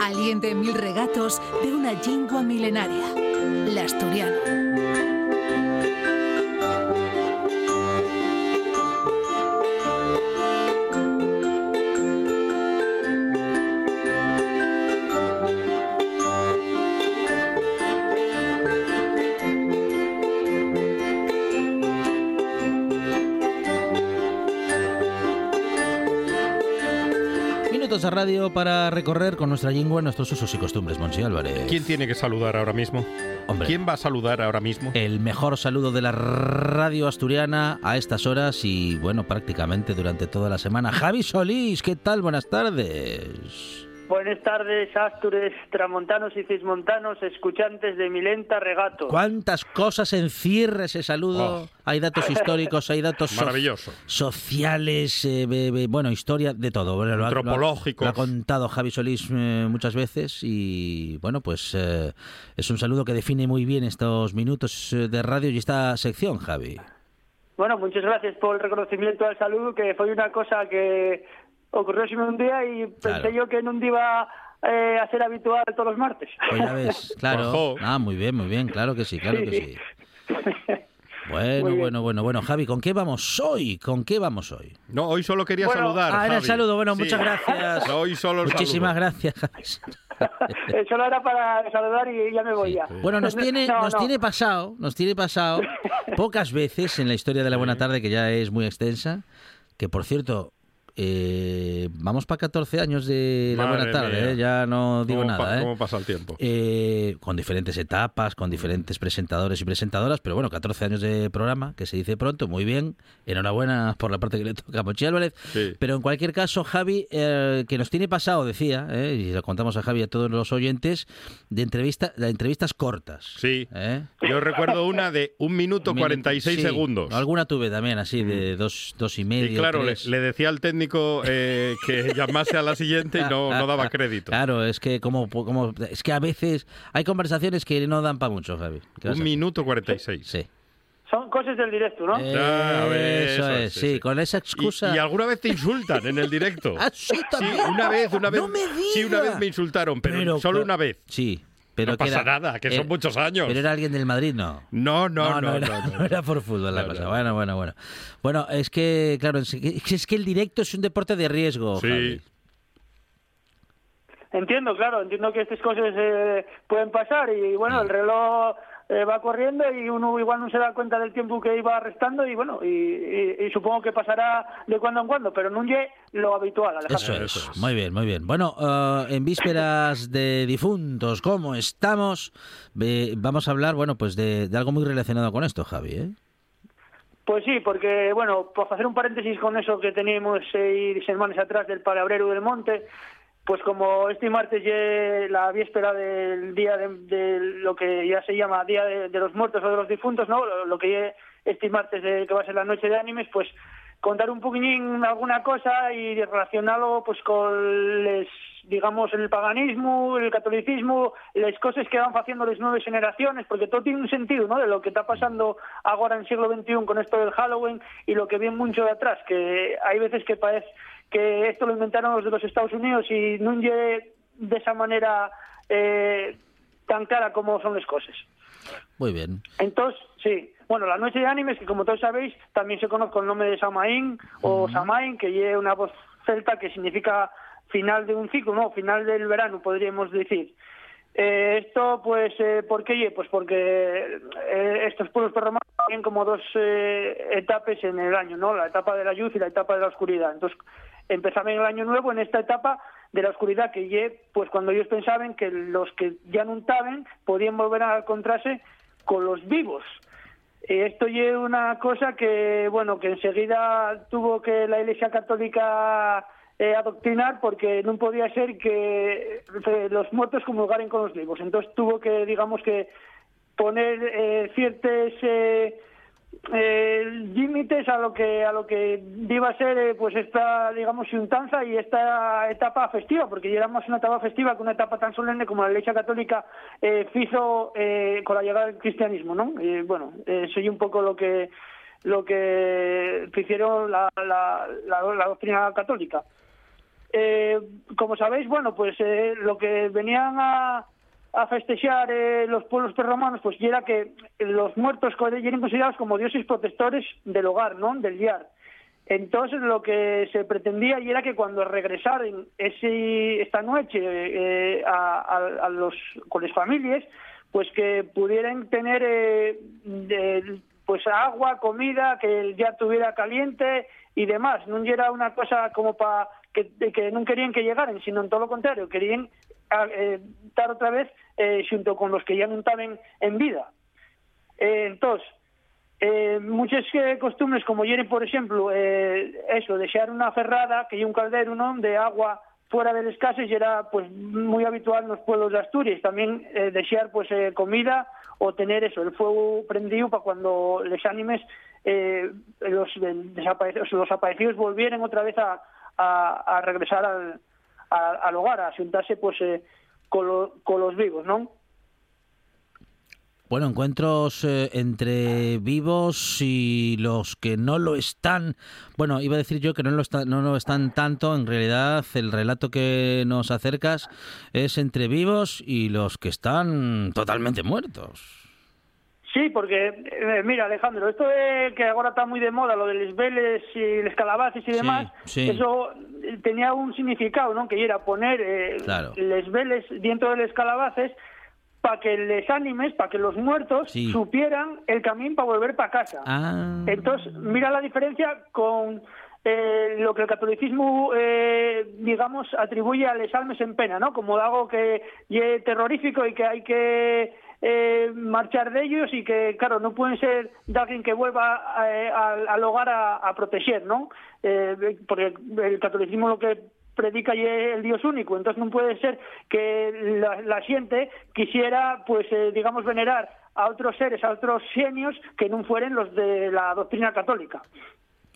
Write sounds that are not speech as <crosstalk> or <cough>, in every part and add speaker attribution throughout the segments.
Speaker 1: Aliente mil regatos de una lingua milenaria, la asturiano.
Speaker 2: A radio para recorrer con nuestra lengua nuestros usos y costumbres, Monsi Álvarez.
Speaker 3: ¿Quién tiene que saludar ahora mismo?
Speaker 2: Hombre.
Speaker 3: ¿Quién va a saludar ahora mismo?
Speaker 2: El mejor saludo de la radio asturiana a estas horas y, bueno, prácticamente durante toda la semana. Javi Solís, ¿qué tal? Buenas tardes.
Speaker 4: Buenas tardes, Astures, tramontanos y cismontanos, escuchantes de Milenta Regato.
Speaker 2: ¿Cuántas cosas encierra ese saludo?
Speaker 3: Oh.
Speaker 2: Hay datos históricos, hay datos so- sociales, eh, be- be- bueno, historia de todo. Bueno, lo ha- lo ha-. Lo ha, contado Javi Solís eh, muchas veces y, bueno, pues eh, es un saludo que define muy bien estos minutos eh, de radio y esta sección, Javi.
Speaker 4: Bueno, muchas gracias por el reconocimiento al saludo, que fue una cosa que ocurrió un día y pensé
Speaker 2: Claro.
Speaker 4: yo que no iba eh, a ser habitual todos los martes.
Speaker 2: Pues ya ves, <laughs> claro.
Speaker 3: Ojo.
Speaker 2: Ah, muy bien, muy bien, claro que sí, claro que sí. Bueno, bueno, bueno, bueno. Javi, ¿con qué vamos hoy? ¿Con qué vamos hoy?
Speaker 3: No, hoy solo quería
Speaker 4: Bueno,
Speaker 3: saludar.
Speaker 2: Ah, era el saludo. Bueno,
Speaker 3: Sí.
Speaker 2: muchas gracias.
Speaker 3: Hoy solo el
Speaker 2: Muchísimas
Speaker 3: saludo.
Speaker 2: gracias, Javi. <laughs>
Speaker 4: Solo era para saludar y ya me voy ya.
Speaker 2: Bueno, nos tiene,
Speaker 4: No,
Speaker 2: nos
Speaker 4: no.
Speaker 2: tiene pasado, nos tiene pasado <laughs> pocas veces en la historia de la buena tarde, que ya es muy extensa, que por cierto, eh, vamos para 14 años de la
Speaker 3: Madre
Speaker 2: buena tarde, eh, ya no digo
Speaker 3: ¿Cómo pa-
Speaker 2: nada, ¿eh?
Speaker 3: ¿Cómo pasa el tiempo?
Speaker 2: Con diferentes etapas, con diferentes presentadores y presentadoras, pero bueno, 14 años de programa, que se dice pronto, muy bien, enhorabuena por la parte que le toca a Mochi Álvarez,
Speaker 3: Sí.
Speaker 2: pero en cualquier caso, Javi, que nos tiene pasado, decía, eh, y lo contamos a Javi y a todos los oyentes, de entrevista, de entrevistas cortas.
Speaker 3: Sí. Yo recuerdo una de un minuto
Speaker 2: Minuto-
Speaker 3: 46
Speaker 2: sí,
Speaker 3: segundos.
Speaker 2: Alguna tuve también, así, de dos, dos y medio.
Speaker 3: Y claro, le, le decía al técnico eh, que llamase a la siguiente y no, no daba crédito.
Speaker 2: Claro, es que como, como es que a veces hay conversaciones que no dan para mucho, Javi. ¿Qué vas
Speaker 3: Un
Speaker 2: a hacer?
Speaker 3: minuto 46.
Speaker 2: Sí.
Speaker 4: Son cosas del directo, ¿no?
Speaker 3: Ya, a ver,
Speaker 2: eso
Speaker 3: eso
Speaker 2: es, sí,
Speaker 3: sí, sí.
Speaker 2: con esa
Speaker 3: Y,
Speaker 2: excusa.
Speaker 3: y alguna vez te insultan en el directo. <laughs>
Speaker 2: Ah, sí,
Speaker 3: una vez, una vez.
Speaker 2: No me
Speaker 3: Sí, una vez me insultaron, pero,
Speaker 2: Pero,
Speaker 3: solo
Speaker 2: pero-
Speaker 3: una vez.
Speaker 2: Sí, pero
Speaker 3: no
Speaker 2: que
Speaker 3: pasa
Speaker 2: era-
Speaker 3: nada, que
Speaker 2: eh,
Speaker 3: son muchos años.
Speaker 2: Pero era alguien del Madrid, no.
Speaker 3: No, no, no, no.
Speaker 2: era, <laughs>
Speaker 3: no,
Speaker 2: no era por fútbol la
Speaker 3: No,
Speaker 2: cosa.
Speaker 3: no.
Speaker 2: Bueno, bueno, bueno. Bueno, es que, claro, es que, es que el directo es un deporte de riesgo,
Speaker 3: Sí.
Speaker 2: Javi.
Speaker 4: Entiendo, claro, entiendo que estas cosas eh, pueden pasar y bueno, el reloj eh, va corriendo y uno igual no se da cuenta del tiempo que iba restando y bueno, y, y- y supongo que pasará de cuando en cuando, pero no es lo habitual, Alejandro.
Speaker 2: Eso es.
Speaker 3: Eso es.
Speaker 2: Muy bien, muy bien. Bueno, eh, en vísperas de difuntos, ¿cómo estamos? Vamos a hablar, bueno, pues de, de algo muy relacionado con esto, Javi, ¿eh?
Speaker 4: Pues sí, porque, bueno, por hacer un paréntesis con eso que teníamos seis semanas atrás del Palabrero del Monte, pues como este martes es la víspera del día de, lo que ya se llama Día de, los Muertos o de los Difuntos, ¿no? Lo, lo que es este martes de- que va a ser la Noche de Ánimes, pues contar un poquillín alguna cosa y relacionarlo pues con les, digamos el paganismo, el catolicismo, las cosas que van haciendo las nuevas generaciones, porque todo tiene un sentido, ¿no? De lo que está pasando ahora en el siglo XXI con esto del Halloween y lo que viene mucho de atrás, que hay veces que parece que esto lo inventaron los de los Estados Unidos y no llegue de esa manera eh, tan clara como son las cosas.
Speaker 2: Muy bien.
Speaker 4: Entonces, sí. Bueno, la noche de animes, que como todos sabéis, también se conoce con el nombre de Samaín o Samaín, que lleva una voz celta que significa final de un ciclo, no, final del verano, podríamos decir. Eh, esto, pues, eh, ¿por qué? Pues porque eh, estos pueblos prerromanos tienen como dos eh, etapas en el año, ¿no? La etapa de la luz y la etapa de la oscuridad. Entonces, empezaban el año nuevo en esta etapa de la oscuridad que lle, pues cuando ellos pensaban que los que ya no estaban podían volver a encontrarse con los vivos. Esto es una cosa que, bueno, que enseguida tuvo que la Iglesia Católica eh, adoctrinar porque non podía ser que eh, los muertos comulgaren con los vivos. Entonces tuvo que, digamos que, poner eh, ciertos eh, eh, límites a lo que a lo que iba a ser eh, pues esta digamos juntanza y esta etapa festiva porque ya era más una etapa festiva que una etapa tan solemne como la Iglesia Católica hizo con la llegada del cristianismo ¿no? y bueno soy un poco lo que lo que hicieron la, la, la, la doctrina católica eh, como sabéis bueno pues eh, lo que venían a a festejar eh, los pueblos prerromanos, pues era que los muertos eran considerados como dioses protectores del hogar, ¿no? Del diar. Entonces lo que se pretendía y era que cuando regresaran ese, esta noche eh, a, los, con las familias, pues que pudieran tener eh, pues agua, comida, que el diar tuviera caliente y demás. No era una cosa como para que, que no querían que llegaran, sino en todo lo contrario, querían a- eh, estar otra vez eh, junto con los que ya no estaban en vida. Eh, entonces, eh, muchas eh, costumbres como hieren, por ejemplo, eh, eso, desear una ferrada, que hay un caldero ¿no? de agua fuera de las casas y era pues muy habitual en los pueblos de Asturias. También eh, desear pues comida o tener eso, el fuego prendido para cuando les ánimes eh, los, desaparecidos, los aparecidos volvieran otra vez a, a, a regresar al, al hogar, a juntarse pues eh, con, lo- con los vivos, ¿no?
Speaker 2: Bueno, encuentros eh, entre vivos y los que no lo están. Bueno, iba a decir yo que no lo, está- no lo están tanto. En realidad, el relato que nos acercas es entre vivos y los que están totalmente muertos.
Speaker 4: Sí, porque, eh, mira, Alejandro, esto de que ahora está muy de moda, lo de los veles y los calabaces y demás,
Speaker 2: sí.
Speaker 4: eso tenía un significado, ¿no? Que era poner eh,
Speaker 2: Claro.
Speaker 4: los veles dentro de los calabaces para que les ánimes, para que los muertos
Speaker 2: Sí.
Speaker 4: supieran el camino para volver para casa.
Speaker 2: Ah,
Speaker 4: Entonces, mira la diferencia con eh, lo que el catolicismo, eh, digamos, atribuye a almas en pena, ¿no? Como algo que es terrorífico y que hay que eh, marchar de ellos y que, claro, no pueden ser de alguien que vuelva eh, al, hogar a, proteger, ¿no? Eh, porque el catolicismo lo que predica y es el Dios único, entonces no puede ser que la, la gente quisiera, pues, digamos, venerar a otros seres, a otros genios que no fueren los de la doctrina católica.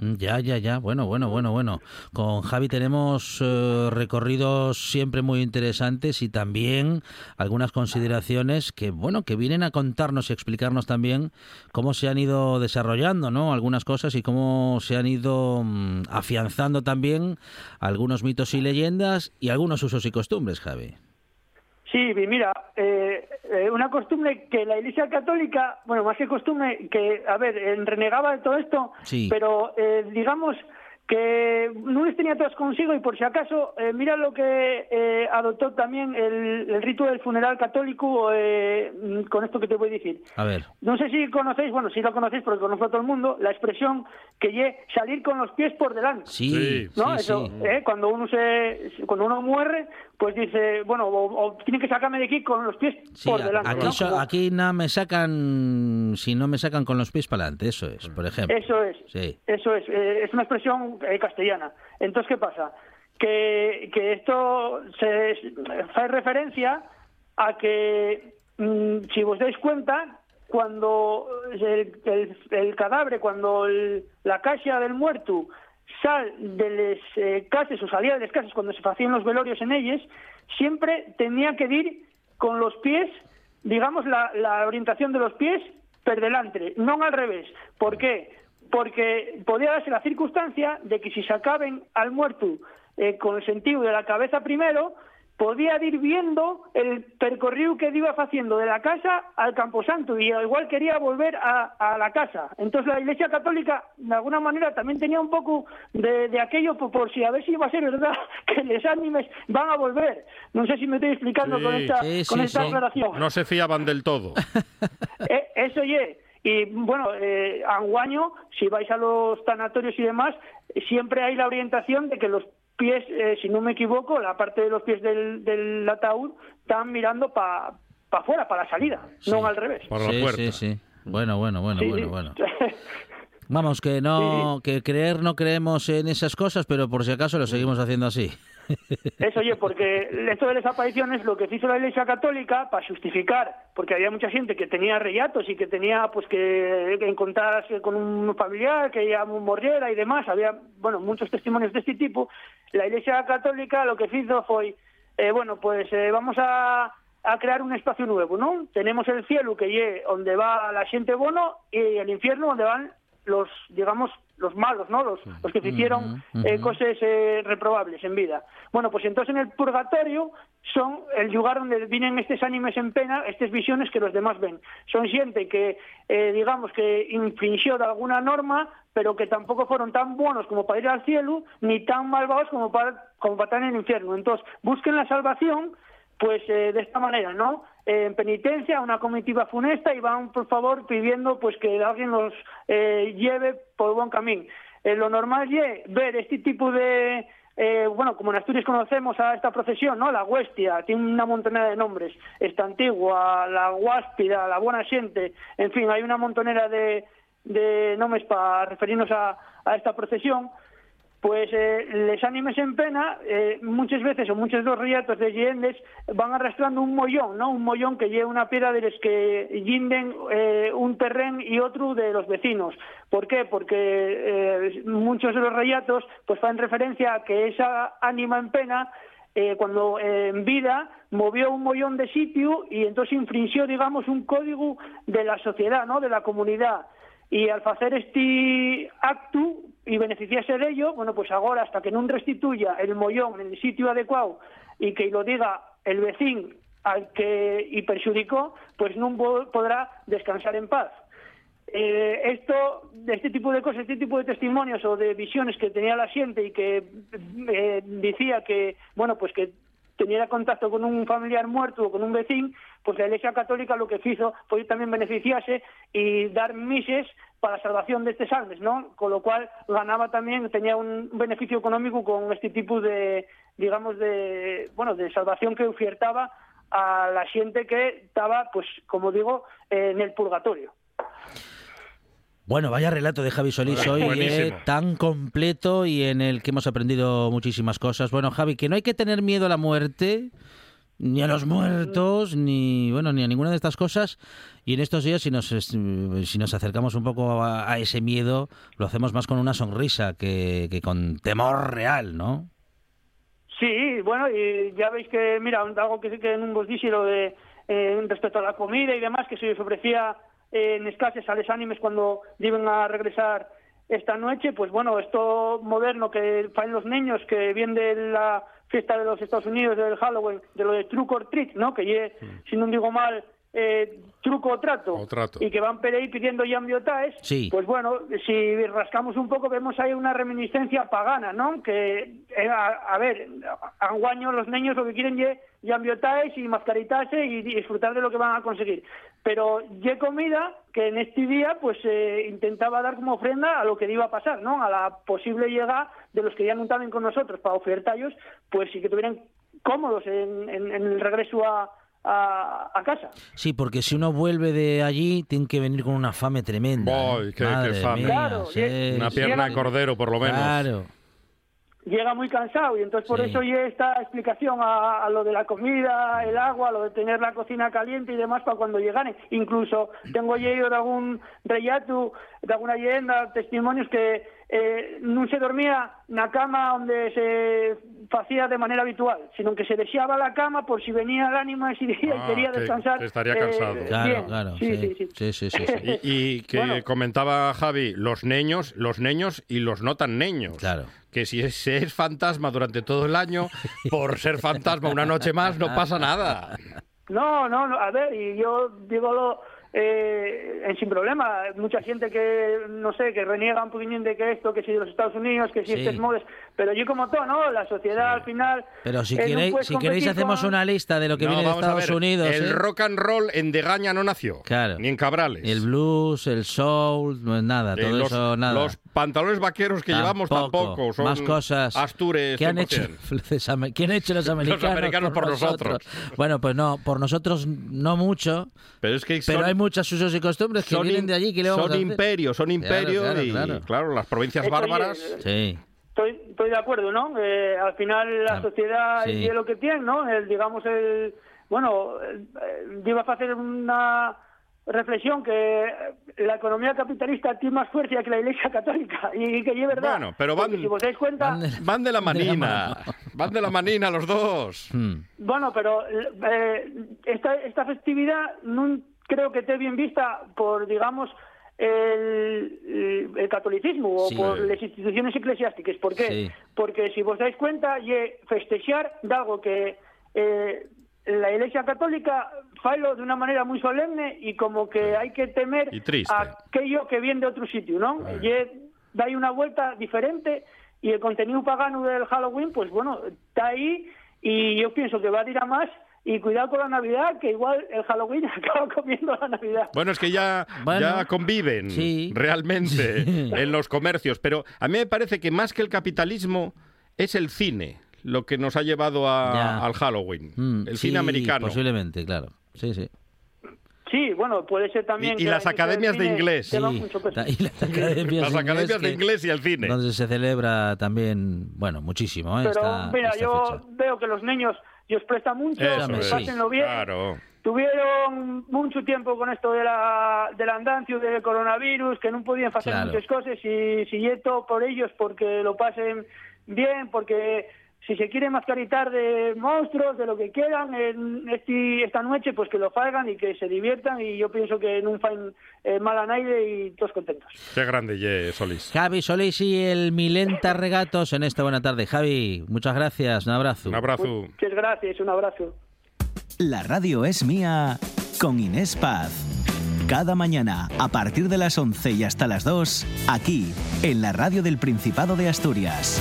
Speaker 2: Ya, ya, ya. Bueno, bueno, bueno, bueno. Con Javi tenemos eh, recorridos siempre muy interesantes y también algunas consideraciones que, bueno, que vienen a contarnos y explicarnos también cómo se han ido desarrollando, ¿no? Algunas cosas y cómo se han ido mm, afianzando también algunos mitos y leyendas y algunos usos y costumbres, Javi.
Speaker 4: Sí, mira, eh, eh, una costumbre que la Iglesia Católica, bueno, más que costumbre, que, a ver, eh, renegaba de todo esto,
Speaker 2: Sí.
Speaker 4: pero eh, digamos que no les tenía todas consigo y por si acaso, eh, mira lo que eh, adoptó también el, el rito del funeral católico eh, mm, con esto que te voy a decir.
Speaker 2: A ver.
Speaker 4: No sé si conocéis, bueno, si lo conocéis porque conozco a todo el mundo, la expresión que ye salir con los pies por delante.
Speaker 2: Sí,
Speaker 3: Sí.
Speaker 4: ¿no?
Speaker 2: sí,
Speaker 4: Eso,
Speaker 2: sí.
Speaker 4: ¿eh? Cuando uno se, cuando uno muere, pues dice, bueno, o, o tiene que sacarme de aquí con los pies
Speaker 2: Sí,
Speaker 4: por
Speaker 2: a-
Speaker 4: delante.
Speaker 2: aquí,
Speaker 4: ¿no?
Speaker 2: so-
Speaker 4: Como-
Speaker 2: aquí no me sacan, si no me sacan con los pies para adelante, eso es, por ejemplo.
Speaker 4: Eso es,
Speaker 2: Sí.
Speaker 4: eso es, eh, es una expresión eh, castellana. Entonces, ¿qué pasa? Que, que esto se hace referencia a que, mm, si os dais cuenta, cuando el, el- el cadáver, cuando el- la caja del muerto sal de las eh, casas o salía de las casas cuando se hacían los velorios en ellas, siempre tenía que ir con los pies, digamos, la, la orientación de los pies per delante, no al revés. ¿Por qué? Porque podía darse la circunstancia de que si sacaban al muerto eh, con el sentido de la cabeza primero, podía ir viendo el percorrido que iba haciendo de la casa al camposanto y igual quería volver a, a la casa. Entonces la Iglesia Católica de alguna manera también tenía un poco de, de aquello por, por si a ver si iba a ser verdad <laughs> que los ánimes van a volver. No sé si me estoy explicando
Speaker 3: Sí.
Speaker 4: con esta,
Speaker 2: Sí,
Speaker 4: con
Speaker 2: sí,
Speaker 4: esta aclaración.
Speaker 3: No se fiaban del todo. <laughs>
Speaker 4: Eh, eso ye. Y bueno, eh, anguaño, si vais a los tanatorios y demás, siempre hay la orientación de que los pies, eh, si no me equivoco, la parte de los pies del, del ataúd están mirando para afuera, para la salida, no al revés.
Speaker 3: La
Speaker 2: sí,
Speaker 3: puerta.
Speaker 2: sí, sí. Bueno, bueno, bueno,
Speaker 4: Sí,
Speaker 2: bueno,
Speaker 4: sí.
Speaker 2: bueno. <laughs> Vamos, que no, que creer no creemos en esas cosas, pero por si acaso lo seguimos haciendo así.
Speaker 4: Eso, oye, porque esto de las apariciones lo que hizo la Iglesia Católica para justificar, porque había mucha gente que tenía rellatos y que tenía pues que encontrarse con un familiar que ya morriera y demás, había, bueno, muchos testimonios de este tipo, la Iglesia Católica lo que hizo fue, eh, bueno, pues eh, vamos a, crear un espacio nuevo, ¿no? Tenemos el cielo que es donde va la gente bono y el infierno donde van los, digamos, los malos, ¿no? Los, los que hicieron eh, cosas eh, reprobables en vida. Bueno, pues entonces en el purgatorio son el lugar donde vienen estos ánimes en pena, estas visiones que los demás ven. Son gente que, eh, digamos, que infringió de alguna norma, pero que tampoco fueron tan buenos como para ir al cielo, ni tan malvados como para, como para estar en el infierno. Entonces, busquen la salvación pues eh, de esta manera, ¿no? Eh, en penitencia, una comitiva funesta y van, por favor, pidiendo pues que alguien los eh, lleve por buen camino. lo normal es ver este tipo de, bueno, como en Asturias conocemos a esta procesión, ¿no? La huestia, tiene una montonera de nombres, esta antigua, la huáspida, la buena gente, en fin, hay una montonera de, de nombres para referirnos a, a esta procesión pues eh, les ánimes en pena eh, muchas veces o muchos de los riatos de Yendes van arrastrando un mollón, ¿no? Un mollón que lleva una piedra de los que yinden eh, un terreno y otro de los vecinos. ¿Por qué? Porque eh, muchos de los riatos pues en referencia a que esa ánima en pena cuando en vida movió un mollón de sitio y entonces infringió, digamos, un código de la sociedad, ¿no? De la comunidad. Y al hacer este acto y beneficiarse de ello, bueno, pues ahora hasta que no restituya el mollón en el sitio adecuado y que lo diga el vecino al que y perjudicó, pues no podrá descansar en paz. Eh, esto, este tipo de cosas, este tipo de testimonios o de visiones que tenía la gente y que eh, decía que, bueno, pues que tenía contacto con un familiar muerto o con un vecino, pues la Iglesia Católica lo que hizo fue también beneficiarse y dar mises para la salvación de estos almas, ¿no? Con lo cual ganaba también, tenía un beneficio económico con este tipo de, digamos, de, bueno, de salvación que ofertaba a la gente que estaba, pues, como digo, en el purgatorio.
Speaker 2: Bueno, vaya relato de Javi Solís hoy, eh, tan completo y en el que hemos aprendido muchísimas cosas. Bueno, Javi, que no hay que tener miedo a la muerte, ni a los muertos, ni bueno, ni a ninguna de estas cosas. Y en estos días, si nos, si nos acercamos un poco a, ese miedo, lo hacemos más con una sonrisa que, que con temor real, ¿no?
Speaker 4: Sí, bueno, y ya veis que, mira, algo que, que en un lo de eh, respecto a la comida y demás, que se les ofrecía en escases a los ánimes cuando iban a regresar esta noche, pues bueno, esto moderno que hacen los niños que vienen la fiesta de los Estados Unidos, del Halloween, de lo de truco or treat, ¿no? Que ye, si no digo mal, eh, truco o trato, y que van por ahí pidiendo yambiotaes,
Speaker 2: sí.
Speaker 4: pues bueno, si rascamos un poco vemos ahí una reminiscencia pagana, ¿no? Que, eh, a, ver, a guaño los niños lo que quieren es yambiotaes y mascaritarse y disfrutar de lo que van a conseguir. Pero ye comida que en este día pues eh, intentaba dar como ofrenda a lo que iba a pasar, ¿no? A la posible llegada de los que ya no estaban con nosotros para ofertarlos, pues sí que tuvieran cómodos en el regreso a a, casa.
Speaker 2: Sí, porque si uno vuelve de allí, tiene que venir con una fame tremenda.
Speaker 3: ¿eh? qué, fame! una pierna de cordero, por lo menos.
Speaker 2: Claro.
Speaker 4: Llega muy cansado y entonces por eso hay esta explicación a, lo de la comida, el agua, lo de tener la cocina caliente y demás para cuando llegaren. Incluso tengo yo de algún rellato, de alguna leyenda, testimonios que eh, no se dormía en la cama donde se hacía de manera habitual, sino que se deseaba la cama por si venía el ánimo ese día y ah, <laughs> quería descansar.
Speaker 3: estaría cansado.
Speaker 2: Eh, claro, claro. Sí, sí, sí. <laughs>
Speaker 3: y, que comentaba Javi, los niños, los niños y los no tan niños.
Speaker 2: Claro.
Speaker 3: Que si es, es fantasma durante todo el año, <laughs> por ser fantasma una noche más no pasa nada.
Speaker 4: No, no, no, a ver, y yo digo lo, eh, sin problema. Mucha gente que, no sé, que reniega un poquito de que esto, que si de los Estados Unidos, que si este modes, pero yo como todo, ¿no? La sociedad al final...
Speaker 2: Pero si, queréis, si queréis hacemos una lista de lo que viene de Estados Unidos.
Speaker 3: El
Speaker 2: ¿eh?
Speaker 3: rock and roll en Degaña no nació.
Speaker 2: Claro.
Speaker 3: Ni en Cabrales.
Speaker 2: El blues, el soul, no es nada, todo
Speaker 3: los,
Speaker 2: eso nada.
Speaker 3: Los pantalones vaqueros que llevamos tampoco. Son
Speaker 2: Más cosas.
Speaker 3: Astures.
Speaker 2: ¿Qué han hecho, <laughs> ¿Quién han hecho los americanos? <laughs>
Speaker 3: los americanos por, nosotros?
Speaker 2: Bueno, pues no, por nosotros no mucho.
Speaker 3: Pero es que
Speaker 2: pero hay muchos usos y costumbres que
Speaker 3: Son,
Speaker 2: vienen de allí. que le vamos
Speaker 3: son imperios, son imperios
Speaker 2: claro,
Speaker 3: y
Speaker 2: claro.
Speaker 3: claro, las provincias
Speaker 4: Eso, oye,
Speaker 3: bárbaras.
Speaker 2: Sí.
Speaker 4: Estoy, estoy de acuerdo, ¿no? Eh, al final la
Speaker 2: Ah,
Speaker 4: sociedad
Speaker 2: sí.
Speaker 4: tiene lo que tiene, ¿no? El, digamos, el... Bueno, eh, iba a hacer una reflexión que la economía capitalista tiene más fuerza que la Iglesia Católica <laughs> y que es verdad.
Speaker 3: Bueno, pero van-
Speaker 4: si os dais cuenta...
Speaker 2: Van de-
Speaker 3: Van de la <laughs>
Speaker 2: De la
Speaker 3: manina, van de la manina los dos.
Speaker 2: Hmm.
Speaker 4: Bueno, pero eh, esta, esta festividad no creo que esté bien vista por, digamos, el, el catolicismo
Speaker 2: Sí.
Speaker 4: o por las instituciones eclesiásticas. ¿Por qué?
Speaker 2: Sí.
Speaker 4: Porque si vos dais cuenta, ye festejar de algo que eh, la Iglesia Católica failo de una manera muy solemne y como que hay que temer
Speaker 3: Y
Speaker 4: aquello que viene de otro sitio, ¿no? Ye da ahí una vuelta diferente y el contenido pagano del Halloween, pues bueno, está ahí y yo pienso que va a ir a más y cuidado con la Navidad, que igual el Halloween <laughs> acaba comiendo la Navidad.
Speaker 3: Bueno, es que ya,
Speaker 2: Bueno,
Speaker 3: ya conviven
Speaker 2: sí.
Speaker 3: realmente
Speaker 2: Sí.
Speaker 3: en los comercios, pero a mí me parece que más que el capitalismo es el cine lo que nos ha llevado a- al Halloween,
Speaker 2: Mm,
Speaker 3: el
Speaker 2: sí,
Speaker 3: cine americano.
Speaker 2: Posiblemente, claro. Sí, sí.
Speaker 4: Sí, bueno, puede ser también...
Speaker 3: Y- y
Speaker 4: que-
Speaker 3: las academias de inglés.
Speaker 2: Sí, y las academias,
Speaker 3: Las
Speaker 2: de
Speaker 3: academias de inglés y el cine.
Speaker 2: Donde se celebra también, bueno, muchísimo, ¿eh?
Speaker 4: Pero
Speaker 2: esta,
Speaker 4: mira,
Speaker 2: esta
Speaker 4: yo
Speaker 2: fecha.
Speaker 4: veo que los niños y os presta mucho, pásenlo bien.
Speaker 3: Claro.
Speaker 4: Tuvieron mucho tiempo con esto de la, del andancio del coronavirus, que no podían hacer
Speaker 2: Claro.
Speaker 4: muchas cosas y si es todo por ellos porque lo pasen bien, porque si se quieren mascaritar de monstruos, de lo que quieran en este, esta noche, pues que lo hagan y que se diviertan y yo pienso que no faen eh, mal a nadie y todos contentos.
Speaker 3: Qué grande, ye, Solís.
Speaker 2: Javi Solís y el Milenta Regatos en esta buena tarde. Javi, muchas gracias, un abrazo.
Speaker 3: Un abrazo.
Speaker 4: Muchas gracias, un abrazo.
Speaker 5: La radio es mía con Inés Paz. Cada mañana, a partir de las 11 y hasta las 2, aquí, en la radio del Principado de Asturias.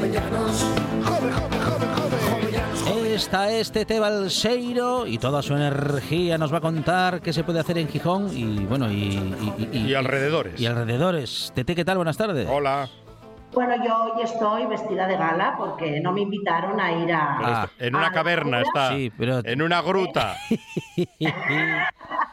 Speaker 6: Jovellanos. Jove, jove, jove, jove, jovellanos,
Speaker 2: Esta es Tete Balseiro y toda su energía nos va a contar qué se puede hacer en Gijón y bueno y, y, y-
Speaker 3: Y alrededores.
Speaker 2: Y alrededores. Tete, ¿qué tal? Buenas tardes.
Speaker 3: Hola.
Speaker 7: Bueno, yo hoy estoy vestida de gala porque no me invitaron a ir a...
Speaker 2: Ah.
Speaker 3: está- en una caverna está.
Speaker 2: Sí, pero-
Speaker 3: En una gruta. <laughs> <laughs>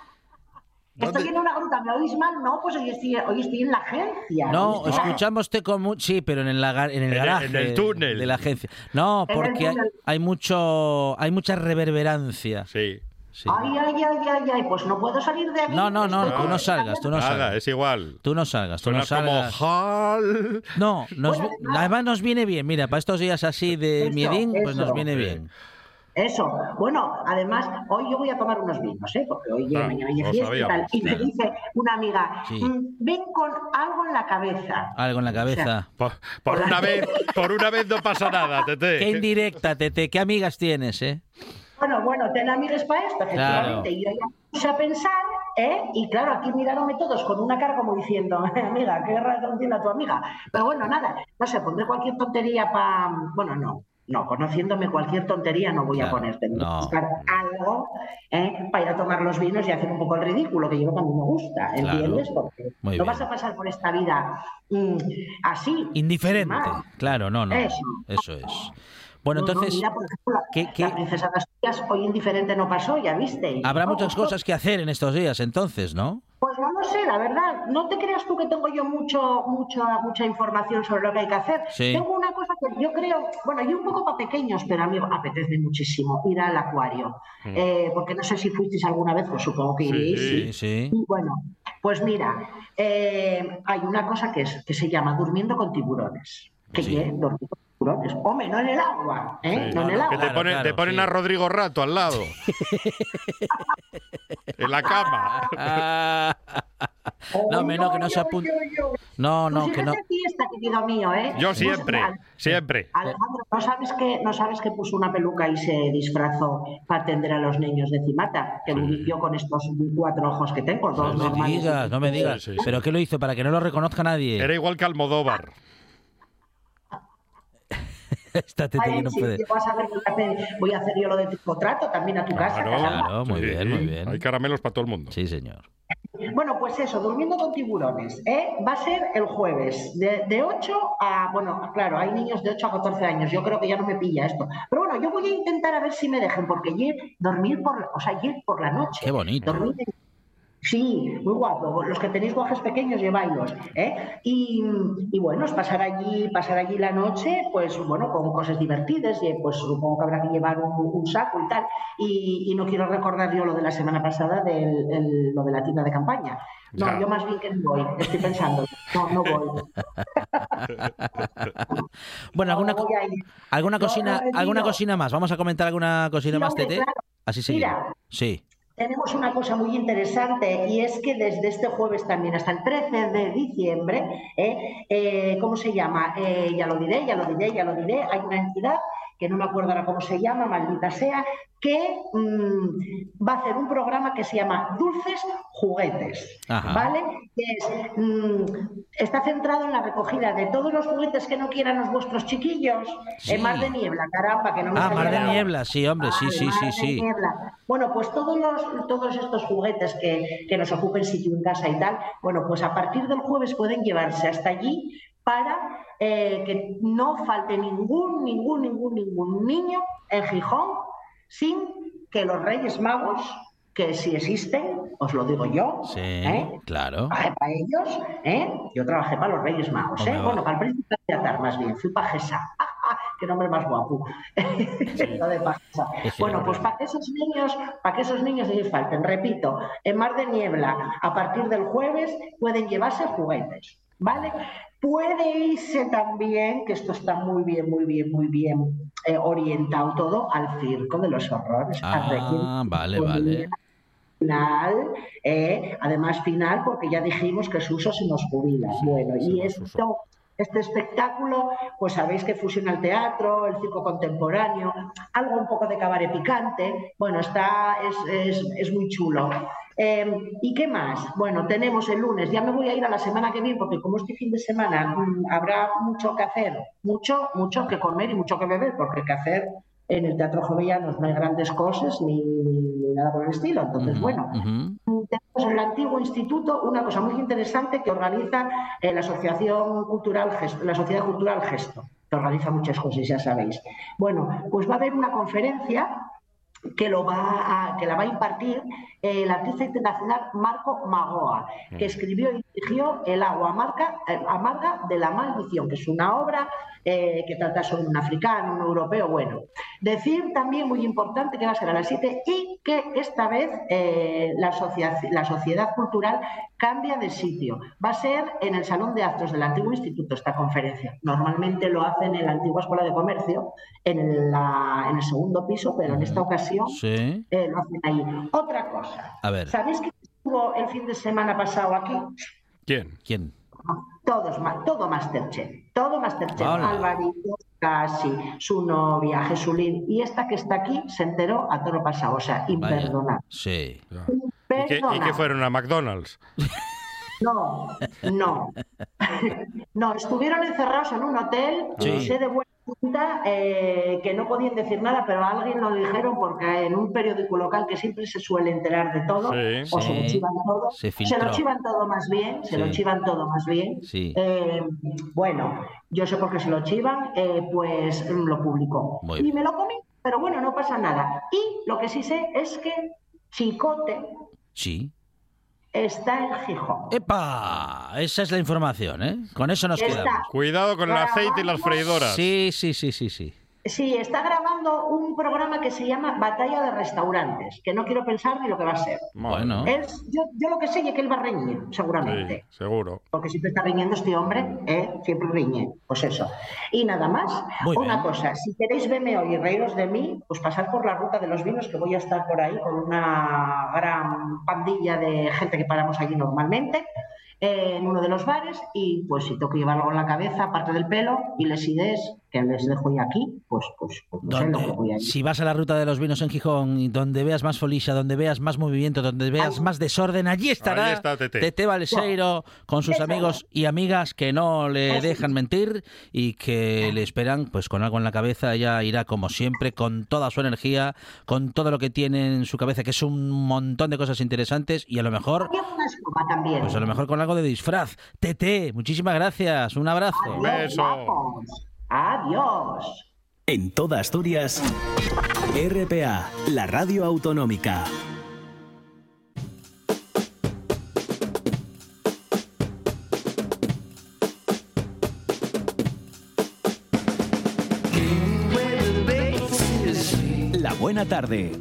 Speaker 7: Estoy en una gruta, ¿me oís mal? No, pues hoy estoy, hoy estoy en la agencia.
Speaker 2: No,
Speaker 7: Hoy estoy-
Speaker 2: escuchámoste con sí, pero en el, lagar- en el
Speaker 3: En el-
Speaker 2: garaje
Speaker 3: en el túnel.
Speaker 2: de la agencia. No,
Speaker 7: el
Speaker 2: porque hay, hay mucho hay mucha reverberancia.
Speaker 3: Sí.
Speaker 2: Sí.
Speaker 7: Ay, ay, ay, ay, ay, pues no puedo salir de aquí.
Speaker 2: No, no, no, tú no salgas, tú no
Speaker 3: Nada,
Speaker 2: salgas.
Speaker 3: es igual.
Speaker 2: Tú no salgas, tú
Speaker 3: Suena
Speaker 2: no salgas.
Speaker 3: como Hal.
Speaker 2: No, nos vi- además nos viene bien. Mira, para estos días así de miedín, pues nos viene bien.
Speaker 7: Eso. Bueno, además, hoy yo voy a tomar unos vinos, ¿eh? Porque hoy
Speaker 3: Ah,
Speaker 7: mañana hay fiesta y tal. Y me dice una amiga,
Speaker 2: Sí.
Speaker 7: "Mm, ven con algo en la cabeza.
Speaker 2: Algo en la cabeza.
Speaker 3: Por, por una vez, por una vez no pasa nada, Tete.
Speaker 2: Qué indirecta, Tete. ¿Qué amigas tienes, eh?
Speaker 7: Bueno, bueno, ten amigos para esto, efectivamente. Y yo ya puse a pensar, ¿eh? Y claro, aquí miráronme todos con una cara como diciendo, <laughs> amiga, qué razón tiene tu amiga. Pero bueno, nada, no sé, pondré cualquier tontería para. Bueno, no. No, conociéndome cualquier tontería no voy
Speaker 2: Claro,
Speaker 7: a poner. Tendré
Speaker 2: no.
Speaker 7: buscar algo ¿eh? para ir a tomar los vinos y hacer un poco el ridículo, que yo también me gusta,
Speaker 2: Claro.
Speaker 7: ¿entiendes? Porque
Speaker 2: Muy
Speaker 7: no
Speaker 2: bien.
Speaker 7: vas a pasar por esta vida mm, así.
Speaker 2: Indiferente. Claro, no, no.
Speaker 7: Eso.
Speaker 2: Eso es. Bueno,
Speaker 7: No, no,
Speaker 2: entonces,
Speaker 7: mira, por ejemplo, la-
Speaker 2: ¿qué- qué-
Speaker 7: la princesa de Asturias hoy indiferente no pasó, ya viste.
Speaker 2: habrá
Speaker 7: No,
Speaker 2: muchas cosas que hacer en estos días, entonces, ¿no?
Speaker 7: Pues no lo sé, la verdad. No te creas tú que tengo yo mucho, mucha, mucha información sobre lo que hay que hacer.
Speaker 2: Sí.
Speaker 7: Tengo una que yo creo, bueno, y un poco para pequeños, pero a mí apetece muchísimo ir al acuario. Eh, porque no sé si fuisteis alguna vez, pues supongo que
Speaker 3: Sí,
Speaker 7: iréis.
Speaker 2: Sí, sí.
Speaker 7: Y bueno, Pues mira, eh, hay una cosa que, es, que se llama durmiendo con tiburones. Que dormir con tiburones. Hombre, no en el agua, ¿eh?
Speaker 3: Sí,
Speaker 7: no en el
Speaker 3: que
Speaker 7: agua.
Speaker 3: te, ponen,
Speaker 2: claro,
Speaker 3: te ponen
Speaker 2: sí.
Speaker 3: a Rodrigo Rato al lado. <laughs> en la cama. <laughs>
Speaker 2: No, no, que no se apunte. No, no,
Speaker 7: Pues
Speaker 2: que no.
Speaker 7: fiesta, querido mío, ¿eh?
Speaker 3: Yo
Speaker 7: Pues,
Speaker 3: siempre, siempre.
Speaker 7: Alejandro, ¿no sabes, que, ¿no sabes que puso una peluca y se disfrazó para atender a los niños de Cimata? Que vivió con estos cuatro ojos que tengo,
Speaker 2: No
Speaker 7: dos
Speaker 2: me
Speaker 7: normales.
Speaker 2: digas, no me digas. ¿Pero qué lo hizo? ¿Para que no lo reconozca nadie?
Speaker 3: Era igual que Almodóvar.
Speaker 2: Esta tete
Speaker 7: Ay,
Speaker 2: que no
Speaker 7: sí,
Speaker 2: puede.
Speaker 7: yo vas a ver, voy a hacer, yo lo de tricotrato también a tu casa.
Speaker 3: Claro,
Speaker 7: caramba.
Speaker 2: Claro, muy
Speaker 3: Sí,
Speaker 2: bien, muy bien.
Speaker 3: Hay caramelos para todo el mundo.
Speaker 2: Sí, señor.
Speaker 7: Bueno, pues eso, durmiendo con tiburones. ¿eh? Va a ser el jueves, de, de 8 a. Bueno, claro, hay niños de 8 a 14 años. Yo creo que ya no me pilla esto. Pero bueno, yo voy a intentar a ver si me dejen, porque ayer dormir por la, o sea, ayer por la noche.
Speaker 2: Qué bonito.
Speaker 7: Dormir en- Sí, muy guapo. Los que tenéis guajes pequeños, lleváislos. ¿eh? Y, y bueno, es pasar allí, pasar allí la noche, pues bueno, con cosas divertidas, y pues supongo que habrá que llevar un, un saco y tal. Y, y no quiero recordar yo lo de la semana pasada, del, el- lo de la tienda de campaña. No,
Speaker 3: Ya.
Speaker 7: yo más bien que no voy, estoy pensando. No, no voy. <laughs>
Speaker 2: Bueno, alguna,
Speaker 7: No
Speaker 2: alguna
Speaker 7: No,
Speaker 2: cosina,
Speaker 7: no, retiro.
Speaker 2: alguna cocina más. Vamos a comentar alguna cocina más, Tete.
Speaker 7: claro.
Speaker 2: Así
Speaker 7: Mira.
Speaker 2: seguimos. Sí.
Speaker 7: Tenemos una cosa muy interesante y es que desde este jueves también hasta el 13 de diciembre, ¿eh? Eh, ¿cómo se llama? Eh, ya lo diré, ya lo diré, ya lo diré. Hay una entidad que no me acuerdo ahora cómo se llama, maldita sea, que mm, va a hacer un programa que se llama Dulces Juguetes,
Speaker 2: Ajá.
Speaker 7: ¿vale? Que es, mm, está centrado en la recogida de todos los juguetes que no quieran los vuestros chiquillos.
Speaker 2: Sí.
Speaker 7: En Mar de Niebla, caramba, que no me
Speaker 2: Ah, Mar de
Speaker 7: la-
Speaker 2: Niebla, sí, hombre, sí, sí, sí, sí.
Speaker 7: Bueno, pues todos, los, todos estos juguetes que, que nos ocupen sitio en casa y tal, bueno, pues a partir del jueves pueden llevarse hasta allí para eh, que no falte ningún, ningún, ningún, ningún niño en Gijón sin que los Reyes Magos, que si existen, os lo digo yo,
Speaker 2: Sí,
Speaker 7: ¿eh?
Speaker 2: claro.
Speaker 7: Trabajé para ellos, ¿eh? Yo trabajé para los Reyes Magos, ¿eh?
Speaker 2: Va.
Speaker 7: Bueno, para el príncipe de Atar, más bien. Fui pajesa. <laughs> ¡Ah, ah! ¡Qué nombre más guapo! <laughs> De.
Speaker 2: Sí, sí,
Speaker 7: bueno, pues para que esos niños, para que esos niños les falten, repito, en Mar de Niebla, a partir del jueves, pueden llevarse juguetes, ¿vale? Puede irse también, que esto está muy bien, muy bien, muy bien eh, orientado todo, al circo de los horrores.
Speaker 2: Ah, vale, vale.
Speaker 7: final, eh, además final, porque ya dijimos que Suso se nos jubila.
Speaker 3: Sí,
Speaker 7: bueno, y esto, este espectáculo, pues sabéis que fusiona el teatro, el circo contemporáneo, algo un poco de cabaret picante. Bueno, está, es, es, es muy chulo. Eh, ¿Y qué más? Bueno, tenemos el lunes, ya me voy a ir a la semana que viene, porque como este fin de semana mm, habrá mucho que hacer, mucho, mucho que comer y mucho que beber, porque que hacer en el Teatro Jovellanos no hay grandes cosas ni, ni nada por el estilo. Entonces, bueno,
Speaker 2: ujú.
Speaker 7: tenemos en el antiguo instituto una cosa muy interesante que organiza eh, la Asociación Cultural Gesto, la Sociedad Cultural Gesto, que organiza muchas cosas, ya sabéis. Bueno, pues va a haber una conferencia que, lo va a- que la va a impartir el artista internacional Marco Magoa, que escribió y dirigió El agua amarga, amarga de la maldición, que es una obra eh, que trata sobre un africano, un europeo, bueno. Decir también muy importante que va a ser a las 7 y que esta vez eh, la, la sociedad cultural cambia de sitio. Va a ser en el Salón de Actos del antiguo instituto esta conferencia. Normalmente lo hacen en la antigua Escuela de Comercio, en, la- en el segundo piso, pero en esta ocasión
Speaker 2: Sí.
Speaker 7: eh, lo hacen ahí. Otra cosa.
Speaker 2: A ver.
Speaker 7: ¿Sabéis que estuvo el fin de semana pasado aquí?
Speaker 3: ¿Quién?
Speaker 2: ¿Quién?
Speaker 7: Todos, todo Masterchef, todo Masterchef,
Speaker 2: Hola.
Speaker 7: Alvarito, Casi, su novia, Jesulín, y esta que está aquí se enteró a todo pasado, o sea,
Speaker 2: Vaya.
Speaker 7: imperdonable.
Speaker 2: Sí.
Speaker 3: ¿Y qué, y qué
Speaker 7: Imperdonable.
Speaker 3: fueron a McDonald's?
Speaker 7: No, no. <laughs> No, estuvieron encerrados en un hotel,
Speaker 2: Sí.
Speaker 7: sé de eh, que no podían decir nada, pero a alguien lo dijeron porque en un periódico local que siempre se suele enterar de todo,
Speaker 3: Sí.
Speaker 7: o se lo chivan todo,
Speaker 2: Se
Speaker 7: se, lo chivan todo más bien, se lo chivan todo más bien.
Speaker 2: Sí.
Speaker 7: Eh, bueno, yo sé por qué se lo chivan, eh, pues lo publicó.
Speaker 2: Muy
Speaker 7: y
Speaker 2: bien.
Speaker 7: me lo comí, pero bueno, no pasa nada. Y lo que sí sé es que Chicote
Speaker 2: Sí.
Speaker 7: Está en Gijón.
Speaker 2: ¡Epa! Esa es la información, ¿eh? Con eso nos
Speaker 7: Está
Speaker 2: quedamos.
Speaker 3: Cuidado con el aceite y las freidoras.
Speaker 2: Sí, sí, sí, sí, sí.
Speaker 7: Sí, está grabando un programa que se llama Batalla de Restaurantes, que no quiero pensar ni lo que va a ser.
Speaker 2: Bueno.
Speaker 7: yo, yo, lo que sé es que él va a reñir, seguramente.
Speaker 3: Sí, seguro.
Speaker 7: Porque siempre está riñendo este hombre, ¿eh? siempre riñe. Pues eso. Y nada más. una cosa, si queréis verme hoy y reíros de mí, pues pasar por la ruta de los vinos, que voy a estar por ahí con una gran pandilla de gente que paramos allí normalmente en uno de los bares y pues si tengo que llevar algo en la cabeza, aparte del pelo y les ideas que les dejo ya aquí, pues, pues, pues
Speaker 2: Si vas a la ruta de los vinos en Gijón y donde veas más folisha, donde veas más movimiento, donde veas más desorden, allí estará
Speaker 3: está Tete.
Speaker 2: Tete Balseiro con sus amigos y amigas que no le dejan mentir y que le esperan pues con algo en la cabeza. Ella irá como siempre con toda su energía, con todo lo que tiene en su cabeza, que es un montón de cosas interesantes y a lo mejor... Pues a lo mejor con algo de disfraz. Tete, muchísimas gracias. Un abrazo.
Speaker 3: Un beso.
Speaker 7: Adiós.
Speaker 5: En toda Asturias, RPA, la radio autonómica. La buena tarde.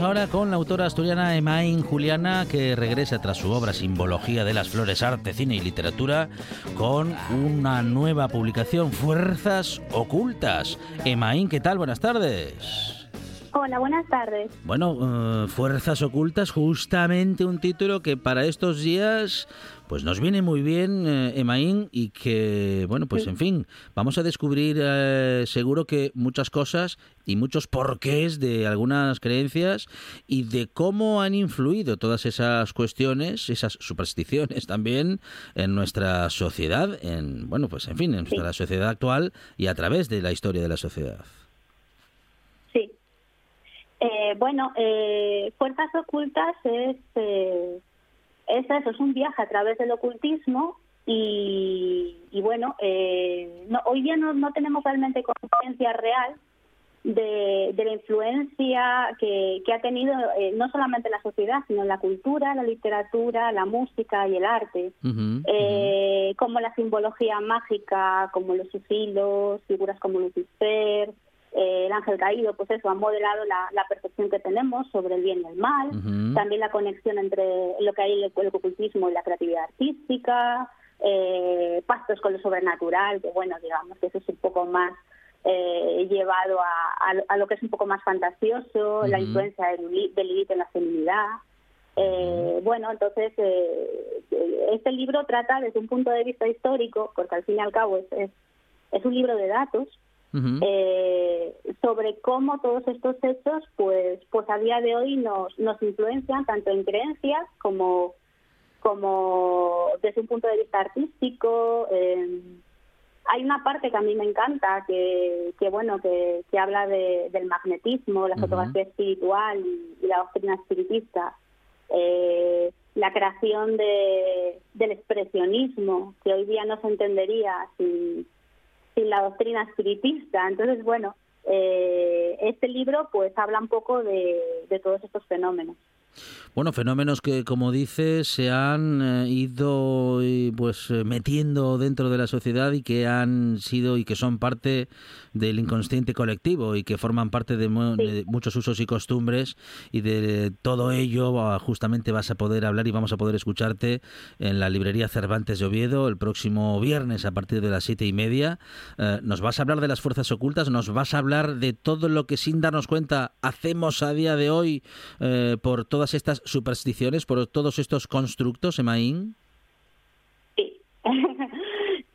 Speaker 2: Ahora con la autora asturiana Emain Juliana, que regresa tras su obra Simbología de las Flores, Arte, Cine y Literatura, con una nueva publicación, Fuerzas Ocultas. Emain, ¿qué tal? Buenas tardes.
Speaker 8: Hola, buenas tardes.
Speaker 2: Bueno, eh, Fuerzas Ocultas, justamente un título que para estos días pues nos viene muy bien, eh, Emaín, y que, bueno, pues en fin, vamos a descubrir eh, seguro que muchas cosas y muchos porqués de algunas creencias y de cómo han influido todas esas cuestiones, esas supersticiones <laughs> también en nuestra sociedad, en, bueno, pues en fin, en nuestra sociedad actual y a través de la historia de la sociedad.
Speaker 8: Eh, bueno, Fuerzas Ocultas es es eso, es un viaje a través del ocultismo y, bueno, eh, no, hoy día no, no tenemos realmente conciencia real de, la influencia que, ha tenido eh, no solamente la sociedad, sino la cultura, la literatura, la música y el arte, eh, como la simbología mágica, como los sigilos, figuras como Lucifer, eh, el ángel caído, pues eso, ha modelado la, percepción que tenemos sobre el bien y el mal, también la conexión entre lo que hay el, el ocultismo y la creatividad artística, eh, pastos con lo sobrenatural, que bueno, digamos que eso es un poco más eh, llevado a, lo que es un poco más fantasioso, la influencia del, Lilith en la feminidad. Eh, bueno, entonces este libro trata desde un punto de vista histórico, porque al fin y al cabo es, es un libro de datos, eh, sobre cómo todos estos hechos, pues, pues a día de hoy nos, nos influencian tanto en creencias como, como desde un punto de vista artístico. hay una parte que a mí me encanta, que, que bueno, que, que habla de, del magnetismo, la fotografía espiritual y, la doctrina espiritista. Eh, la creación de, del expresionismo, que hoy día no se entendería sin, sin la doctrina espiritista. Entonces, bueno, eh, este libro pues habla un poco de, todos estos fenómenos.
Speaker 2: Bueno, fenómenos que, como dices, se han eh, ido eh, pues eh, metiendo dentro de la sociedad y que han sido y que son parte del inconsciente colectivo y que forman parte de, muchos usos y costumbres y de todo ello ah, justamente vas a poder hablar y vamos a poder escucharte en la librería Cervantes de Oviedo el próximo viernes a partir de las siete y media. nos vas a hablar de las fuerzas ocultas, nos vas a hablar de todo lo que sin darnos cuenta hacemos a día de hoy por todas estas supersticiones, por todos estos constructos, Emaín?
Speaker 8: Sí. <laughs>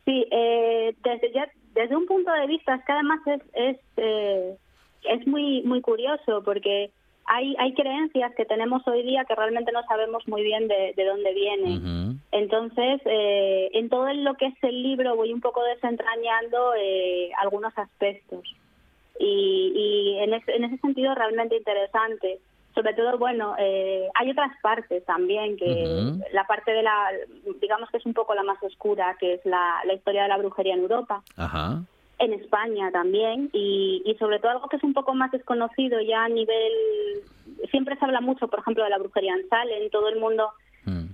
Speaker 8: Sí, eh, desde, ya, desde un punto de vista, es que además es, es, eh, es muy, muy curioso porque hay, hay creencias que tenemos hoy día que realmente no sabemos muy bien de, de dónde vienen. Entonces, eh, en todo lo que es el libro voy un poco desentrañando eh, algunos aspectos. Y, y en, ese, en ese sentido realmente interesante. Sobre todo, bueno, eh, hay otras partes también, que la parte de la, digamos que es un poco la más oscura, que es la, la historia de la brujería en Europa
Speaker 2: Ajá.
Speaker 8: en España también y, y sobre todo algo que es un poco más desconocido ya a nivel siempre se habla mucho por ejemplo de la brujería en Salem todo el mundo
Speaker 2: Mm.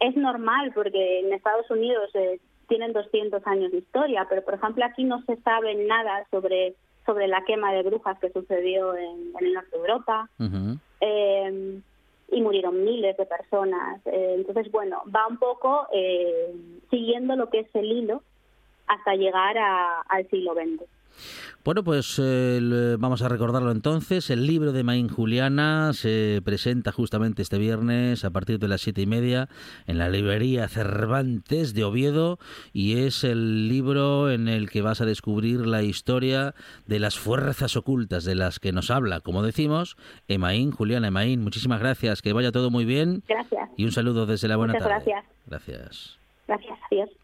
Speaker 8: es normal porque en Estados Unidos eh, tienen 200 años de historia pero por ejemplo aquí no se sabe nada sobre sobre la quema de brujas que sucedió en, en el norte de Europa. Eh, y murieron miles de personas. Eh, entonces, bueno, va un poco eh, siguiendo lo que es el hilo hasta llegar al siglo XX.
Speaker 2: Bueno, pues eh, vamos a recordarlo entonces. El libro de Maín Juliana se presenta justamente este viernes a partir de las siete y media en la librería Cervantes de Oviedo y es el libro en el que vas a descubrir la historia de las fuerzas ocultas de las que nos habla, como decimos, Emaín Juliana. Emaín, muchísimas gracias, que vaya todo muy bien
Speaker 8: Gracias.
Speaker 2: y un saludo desde la buena
Speaker 8: Muchas
Speaker 2: tarde.
Speaker 8: gracias.
Speaker 2: Gracias.
Speaker 8: Gracias, adiós.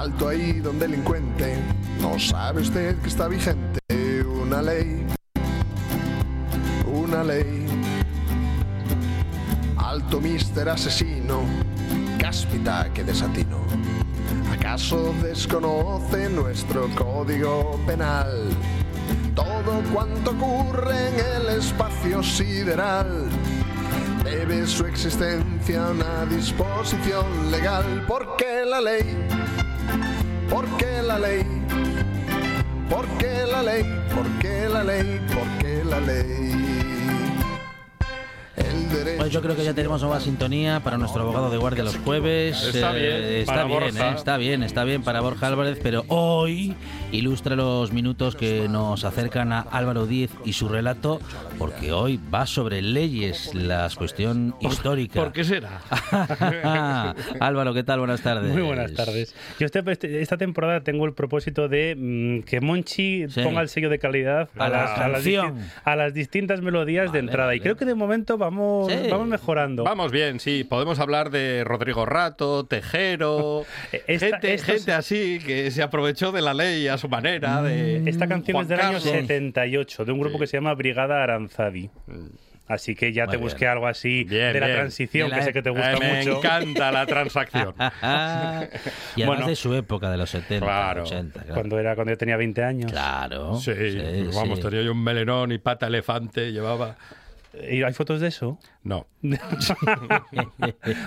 Speaker 6: Alto ahí, don delincuente, no sabe usted que está vigente una ley, una ley. Alto mister asesino, cáspita que desatino. ¿Acaso desconoce nuestro código penal? Todo cuanto ocurre en el espacio sideral debe su existencia a una disposición legal, porque la ley ¿Por qué la ley? ¿Por qué la ley? ¿Por qué la ley? ¿Por qué la ley? Derecho.
Speaker 2: Pues yo creo que ya tenemos nueva sintonía para nuestro abogado de guardia los jueves.
Speaker 3: Está bien,
Speaker 2: está bien, eh, está bien, está bien para Borja Álvarez, pero hoy ilustra los minutos que nos acercan a Álvaro Díez y su relato, porque hoy va sobre leyes, la cuestión histórica.
Speaker 3: ¿Por qué será? <laughs>
Speaker 2: Álvaro, ¿qué tal? Buenas tardes.
Speaker 9: Muy buenas tardes. Yo este- este- esta temporada tengo el propósito de mm, que Monchi
Speaker 2: Sí.
Speaker 9: ponga el sello de calidad
Speaker 2: A la
Speaker 9: las,
Speaker 2: canción.
Speaker 9: disti- a las distintas melodías
Speaker 2: Vale,
Speaker 9: de entrada. Y
Speaker 2: vale.
Speaker 9: creo que de momento vamos,
Speaker 2: Sí.
Speaker 9: Vamos mejorando.
Speaker 3: Vamos bien, sí. Podemos hablar de Rodrigo Rato, Tejero, <laughs>
Speaker 9: Esta-
Speaker 3: gente, así que se aprovechó de la ley a su manera. De
Speaker 9: Esta canción
Speaker 3: Juan
Speaker 9: es del año
Speaker 3: Carlos.
Speaker 9: 78, de un grupo
Speaker 3: Sí.
Speaker 9: que se llama Brigada Aranzadi. Así que ya
Speaker 2: Muy
Speaker 9: te
Speaker 2: bien.
Speaker 9: busqué algo así
Speaker 3: Bien,
Speaker 9: de la
Speaker 3: bien.
Speaker 9: transición,
Speaker 2: De la
Speaker 9: que sé que te gusta
Speaker 3: Eh, me
Speaker 9: mucho.
Speaker 3: encanta la <laughs> transacción. <laughs>
Speaker 2: y además
Speaker 9: Bueno.
Speaker 2: de su época, de los 70,
Speaker 3: Claro.
Speaker 2: 80. Claro.
Speaker 9: Cuando, era, cuando yo tenía 20 años.
Speaker 2: Claro.
Speaker 3: Sí, pues vamos,
Speaker 2: sí.
Speaker 3: tenía yo un melenón y pata elefante, llevaba...
Speaker 9: ¿Y hay fotos de eso?
Speaker 3: No. <laughs>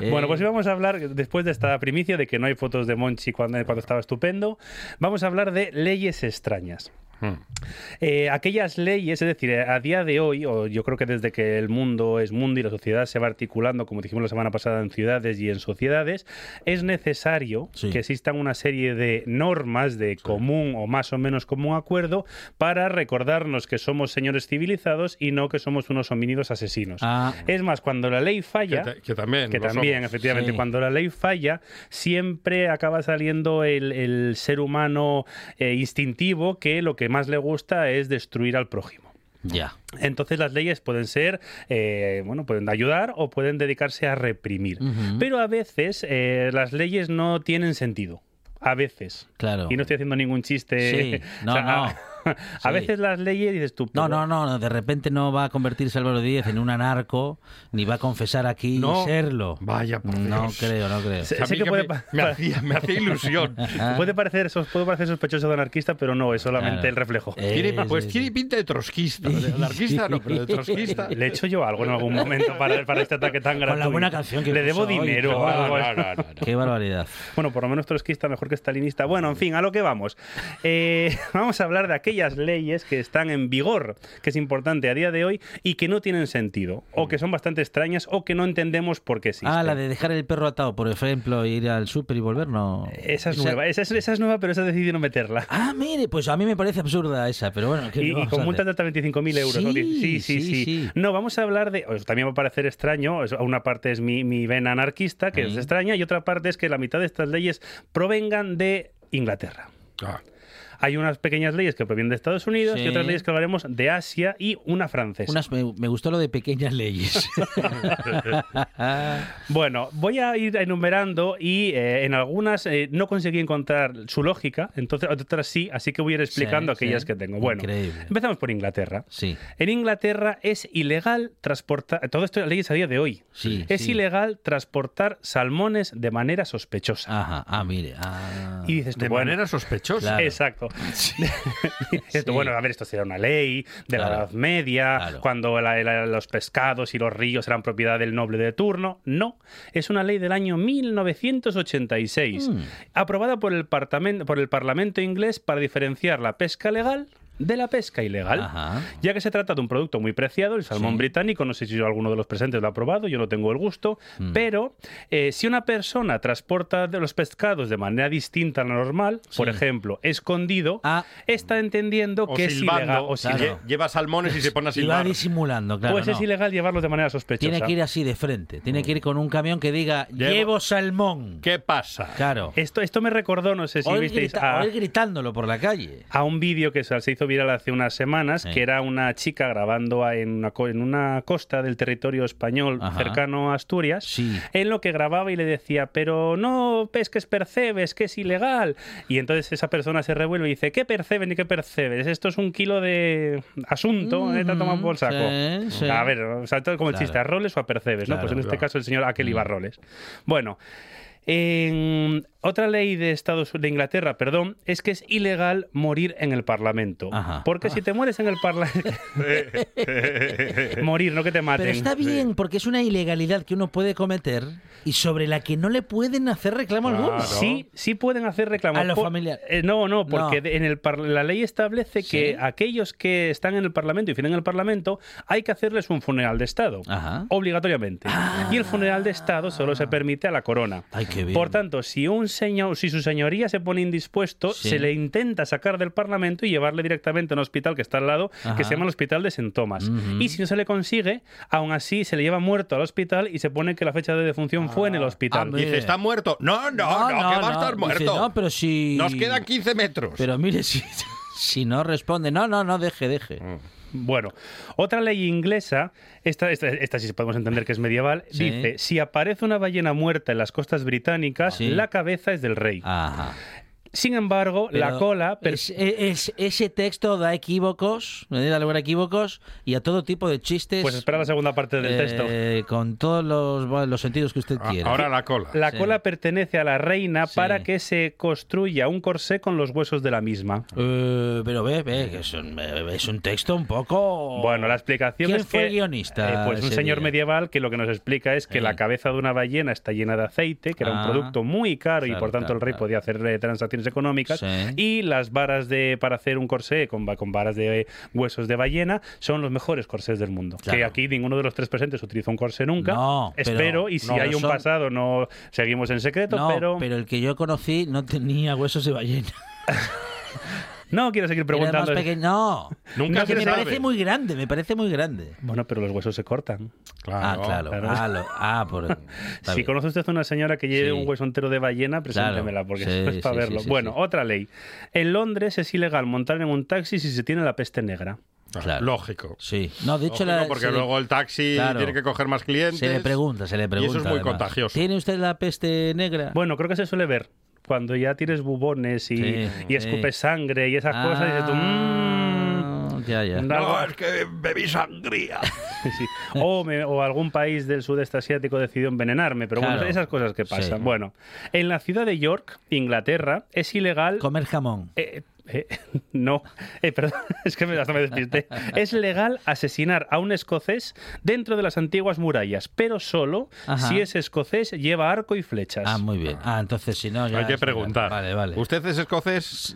Speaker 9: Bueno, pues hoy vamos a hablar, después de esta primicia de que no hay fotos de Monchi cuando, cuando estaba estupendo, vamos a hablar de leyes extrañas.
Speaker 3: Hmm.
Speaker 9: Eh, aquellas leyes, es decir, a día de hoy, o yo creo que desde que el mundo es mundo y la sociedad se va articulando, como dijimos la semana pasada, en ciudades y en sociedades, es necesario
Speaker 2: Sí.
Speaker 9: que existan una serie de normas de común o más o menos común acuerdo para recordarnos que somos señores civilizados y no que somos unos homínidos asesinos.
Speaker 2: Ah,
Speaker 9: Es más, cuando la ley falla,
Speaker 3: que también.
Speaker 9: que
Speaker 3: lo
Speaker 9: también,
Speaker 3: somos.
Speaker 9: efectivamente,
Speaker 2: Sí.
Speaker 9: cuando la ley falla, siempre acaba saliendo el, el ser humano eh, instintivo que lo que más le gusta es destruir al prójimo.
Speaker 2: ya.
Speaker 9: Entonces las leyes pueden ser, eh, bueno, pueden ayudar o pueden dedicarse a reprimir. Pero a veces eh, las leyes no tienen sentido. A veces.
Speaker 2: Claro.
Speaker 9: Y no estoy haciendo ningún chiste.
Speaker 2: Sí, <laughs> no,
Speaker 9: O sea,
Speaker 2: no.
Speaker 9: a- <laughs> a veces las leyes dices tú.
Speaker 2: No, no, no, de repente no va a convertirse Álvaro Díez en un anarco, ni va a confesar aquí
Speaker 3: No.
Speaker 2: serlo.
Speaker 3: Vaya, por
Speaker 2: No creo, no creo.
Speaker 9: Sé-
Speaker 3: A
Speaker 9: sé
Speaker 3: mí
Speaker 9: que
Speaker 3: que
Speaker 9: puede
Speaker 3: me, me hacía, me hacía ilusión. <laughs>
Speaker 9: puede parecer, puede parecer sospechoso de anarquista, pero no, es solamente
Speaker 2: Claro.
Speaker 9: el reflejo.
Speaker 2: Eh,
Speaker 3: Tiene- pues tiene pinta de trotskista. De anarquista no, pero de trotskista.
Speaker 9: Le he hecho yo algo en algún momento para, para este ataque tan gratuito.
Speaker 2: Con la buena canción que
Speaker 9: Le debo
Speaker 2: hoy,
Speaker 9: dinero o
Speaker 2: pero-
Speaker 9: algo.
Speaker 3: No, no, no, no.
Speaker 2: Qué barbaridad.
Speaker 9: Bueno, por lo menos trotskista mejor que stalinista. Bueno, en fin, a lo que vamos. Eh, <laughs> vamos a hablar de aquellas leyes que están en vigor, que es importante a día de hoy y que no tienen sentido, o que son bastante extrañas, o que no entendemos por qué existen.
Speaker 2: Ah, la de dejar el perro atado, por ejemplo, e ir al súper y volver, no.
Speaker 9: Esa es nueva, esa es, esa es nueva, pero esa decidido no meterla.
Speaker 2: Ah, mire, pues a mí me parece absurda esa, pero bueno. ¿qué
Speaker 9: Y, y con multas de hasta 25.000 euros. ¿no?
Speaker 2: Sí,
Speaker 9: sí, sí,
Speaker 2: sí,
Speaker 9: sí,
Speaker 2: sí.
Speaker 9: No, vamos a hablar de... También va a parecer extraño, una parte es mi, mi vena anarquista, que es
Speaker 2: Mm.
Speaker 9: extraña, y otra parte es que la mitad de estas leyes provengan de Inglaterra.
Speaker 3: Ah.
Speaker 9: Hay unas pequeñas leyes que provienen de Estados Unidos
Speaker 2: Sí.
Speaker 9: y otras leyes que hablaremos de Asia y una francesa.
Speaker 2: Unas, me, me gustó lo de pequeñas leyes. <laughs>
Speaker 9: Bueno, voy a ir enumerando y eh, en algunas eh, no conseguí encontrar su lógica, entonces otras sí, así que voy a ir explicando
Speaker 2: Sí,
Speaker 9: aquellas
Speaker 2: sí.
Speaker 9: que tengo. Bueno,
Speaker 2: Increíble.
Speaker 9: empezamos por Inglaterra.
Speaker 2: sí.
Speaker 9: En Inglaterra es ilegal transportar, todo esto es leyes a día de hoy,
Speaker 2: Sí,
Speaker 9: es
Speaker 2: sí.
Speaker 9: ilegal transportar salmones de manera sospechosa.
Speaker 2: Ajá, ah, mire. ah.
Speaker 9: Y dices tú,
Speaker 3: De
Speaker 9: bueno,
Speaker 3: manera sospechosa.
Speaker 2: Claro.
Speaker 9: Exacto. <laughs> <laughs>
Speaker 2: Sí.
Speaker 9: Bueno, a ver, esto será una ley de la. Edad Media,
Speaker 2: Claro.
Speaker 9: cuando la- la- los pescados y los ríos eran propiedad del noble de turno. No, es una ley del año 1986,
Speaker 2: Mm.
Speaker 9: aprobada por el, Parlamento, por el Parlamento inglés para diferenciar la pesca legal de la pesca ilegal.
Speaker 2: Ajá.
Speaker 9: Ya que se trata de un producto muy preciado, el salmón
Speaker 2: Sí.
Speaker 9: británico, no sé si alguno de los presentes lo ha probado, yo no tengo el gusto,
Speaker 2: Mm.
Speaker 9: pero eh, si una persona transporta de los pescados de manera distinta a la normal, por ejemplo, escondido,
Speaker 2: Ah.
Speaker 9: está entendiendo
Speaker 3: O
Speaker 9: que es
Speaker 3: silbando.
Speaker 9: ilegal. O
Speaker 2: Claro.
Speaker 3: Lleva salmones y se pone a
Speaker 2: Y va
Speaker 3: silbar.
Speaker 2: disimulando, claro.
Speaker 9: pues
Speaker 2: no.
Speaker 9: es ilegal llevarlos de manera sospechosa.
Speaker 2: Tiene que ir así de frente. Tiene que ir con un camión que diga,
Speaker 3: Llevo-
Speaker 2: llevo salmón.
Speaker 3: ¿Qué pasa?
Speaker 2: Claro.
Speaker 9: Esto, esto me recordó, no sé si
Speaker 2: o,
Speaker 9: visteis,
Speaker 2: grita-
Speaker 9: a,
Speaker 2: o ir gritándolo por la calle.
Speaker 9: a un vídeo que se se hizo viral hace unas semanas,
Speaker 2: Sí.
Speaker 9: que era una chica grabando en una, en una costa del territorio español
Speaker 2: Ajá.
Speaker 9: cercano a Asturias,
Speaker 2: Sí.
Speaker 9: en lo que grababa y le decía, pero no pesques percebes, que es ilegal. Y entonces esa persona se revuelve y dice, ¿qué perceben y qué percebes? Esto es un kilo de asunto, ¿eh? te ha tomado por saco.
Speaker 2: sí.
Speaker 9: A ver, o sea, todo como el chiste, ¿a roles o a percebes? ¿no? Pues en este caso el señor Aquel iba a
Speaker 2: Mm.
Speaker 9: roles. Bueno, en otra ley de Estados de Inglaterra, perdón, es que es ilegal morir en el Parlamento.
Speaker 2: Ajá.
Speaker 9: Porque si te mueres en el Parlamento <laughs> morir, no que te maten.
Speaker 2: Pero está bien, porque es una ilegalidad que uno puede cometer y sobre la que no le pueden hacer reclamo alguno.
Speaker 3: Claro.
Speaker 9: Sí, sí pueden hacer reclamos.
Speaker 2: A lo
Speaker 9: Por-
Speaker 2: familiar.
Speaker 9: eh, no, no, porque
Speaker 2: No.
Speaker 9: en el par- la ley establece que
Speaker 2: Sí.
Speaker 9: aquellos que están en el Parlamento y firman en el Parlamento hay que hacerles un funeral de Estado.
Speaker 2: Ajá.
Speaker 9: Obligatoriamente. Y el funeral de Estado solo se permite a la corona.
Speaker 2: Ay, qué bien.
Speaker 9: Por tanto, si un señor, si su señoría se pone indispuesto,
Speaker 2: Sí.
Speaker 9: se le intenta sacar del Parlamento y llevarle directamente a un hospital que está al lado,
Speaker 2: Ajá.
Speaker 9: que se llama el Hospital de St. Thomas.
Speaker 2: Ujú.
Speaker 9: Y si no se le consigue, aún así se le lleva muerto al hospital y se pone que la fecha de defunción fue en el hospital.
Speaker 2: Ah,
Speaker 3: Dice, ¿está muerto? No, no, no, que va a estar
Speaker 2: Dice,
Speaker 3: muerto.
Speaker 2: no, pero si...
Speaker 3: Nos quedan 15 metros.
Speaker 2: Pero mire, si, <laughs> si no responde, no, no, no, deje, deje.
Speaker 9: Bueno, otra ley inglesa, esta, esta, esta sí podemos entender que es medieval,
Speaker 2: Sí.
Speaker 9: dice, si aparece una ballena muerta en las costas británicas,
Speaker 2: Sí.
Speaker 9: la cabeza es del rey.
Speaker 2: Ajá.
Speaker 9: Sin embargo, la cola... per-
Speaker 2: es- es- ese texto da equívocos, me da lugar a equívocos y a todo tipo de chistes.
Speaker 9: Pues espera la segunda parte del texto.
Speaker 2: eh, Con todos los, bueno, los sentidos que usted
Speaker 3: A-
Speaker 2: quiera.
Speaker 3: Ahora la cola.
Speaker 9: La
Speaker 2: Sí.
Speaker 9: cola pertenece a la reina
Speaker 2: Sí.
Speaker 9: para que se construya un corsé con los huesos de la misma.
Speaker 2: Eh, pero ve, ve, que es un, eh, es un texto un poco...
Speaker 9: Bueno, la explicación
Speaker 2: ¿Quién
Speaker 9: es
Speaker 2: fue
Speaker 9: que
Speaker 2: el guionista
Speaker 9: eh, pues un señor
Speaker 2: día?
Speaker 9: medieval que lo que nos explica es que la cabeza de una ballena está llena de aceite, que era
Speaker 2: Ah.
Speaker 9: un producto muy caro y por tanto
Speaker 2: claro,
Speaker 9: el rey
Speaker 2: claro.
Speaker 9: podía hacer eh, económicas.
Speaker 2: Sí.
Speaker 9: Y las varas de para hacer un corsé con, con varas de huesos de ballena son los mejores corsés del mundo.
Speaker 2: Claro.
Speaker 9: Que aquí ninguno de los tres presentes utiliza un corsé nunca.
Speaker 2: No, pero-
Speaker 9: Espero y si
Speaker 2: no,
Speaker 9: hay un
Speaker 2: son-
Speaker 9: pasado no seguimos en secreto,
Speaker 2: No,
Speaker 9: pero...
Speaker 2: pero el que yo conocí no tenía huesos de ballena. <laughs>
Speaker 9: no quiero seguir preguntando.
Speaker 2: pequeño. No, <laughs>
Speaker 3: Nunca
Speaker 2: No, que me
Speaker 3: sabe.
Speaker 2: parece muy grande, me parece muy grande.
Speaker 9: Bueno, pero los huesos se cortan.
Speaker 2: ah, claro.
Speaker 9: claro.
Speaker 2: Ah, lo- ah, por... <laughs>
Speaker 9: si
Speaker 2: bien.
Speaker 9: conoce usted a una señora que lleve
Speaker 2: Sí.
Speaker 9: un hueso entero de ballena, preséntemela,
Speaker 2: Claro.
Speaker 9: porque
Speaker 2: Sí, <laughs>
Speaker 9: eso es para
Speaker 2: sí,
Speaker 9: verlo.
Speaker 2: sí, sí,
Speaker 9: bueno,
Speaker 2: sí.
Speaker 9: otra ley. En Londres es ilegal montar en un taxi si se tiene la peste negra.
Speaker 2: Claro.
Speaker 3: Lógico.
Speaker 2: Sí. No, de hecho,
Speaker 3: Lógico,
Speaker 2: la-
Speaker 3: porque
Speaker 2: le-
Speaker 3: luego el taxi
Speaker 2: Claro.
Speaker 3: tiene que coger más clientes.
Speaker 2: se le pregunta, se le pregunta.
Speaker 3: Y eso es muy
Speaker 2: además.
Speaker 3: contagioso.
Speaker 2: ¿Tiene usted la peste negra?
Speaker 9: Bueno, creo que se suele ver. Cuando ya tienes bubones y,
Speaker 2: Sí,
Speaker 9: y escupes
Speaker 2: sí.
Speaker 9: sangre y esas cosas, y dices tú,
Speaker 2: Ah, ya, ya.
Speaker 9: "Mm,
Speaker 3: No,
Speaker 9: algo-
Speaker 3: es que bebí sangría. <laughs>
Speaker 9: Sí. O, me- o algún país del sudeste asiático decidió envenenarme, pero bueno, esas cosas que pasan.
Speaker 2: Sí.
Speaker 9: Bueno, en la ciudad de York, Inglaterra, es ilegal...
Speaker 2: Comer jamón.
Speaker 9: Eh, eh, <laughs> no, eh, perdón, <laughs> es que me, hasta me despisté. Es legal asesinar a un escocés dentro de las antiguas murallas, pero solo
Speaker 2: Ajá.
Speaker 9: si ese escocés lleva arco y flechas.
Speaker 2: Ah, muy bien. Ah, entonces si no, ya
Speaker 3: Hay que
Speaker 2: es legal.
Speaker 3: preguntar.
Speaker 2: Vale, vale.
Speaker 3: ¿Usted es escocés?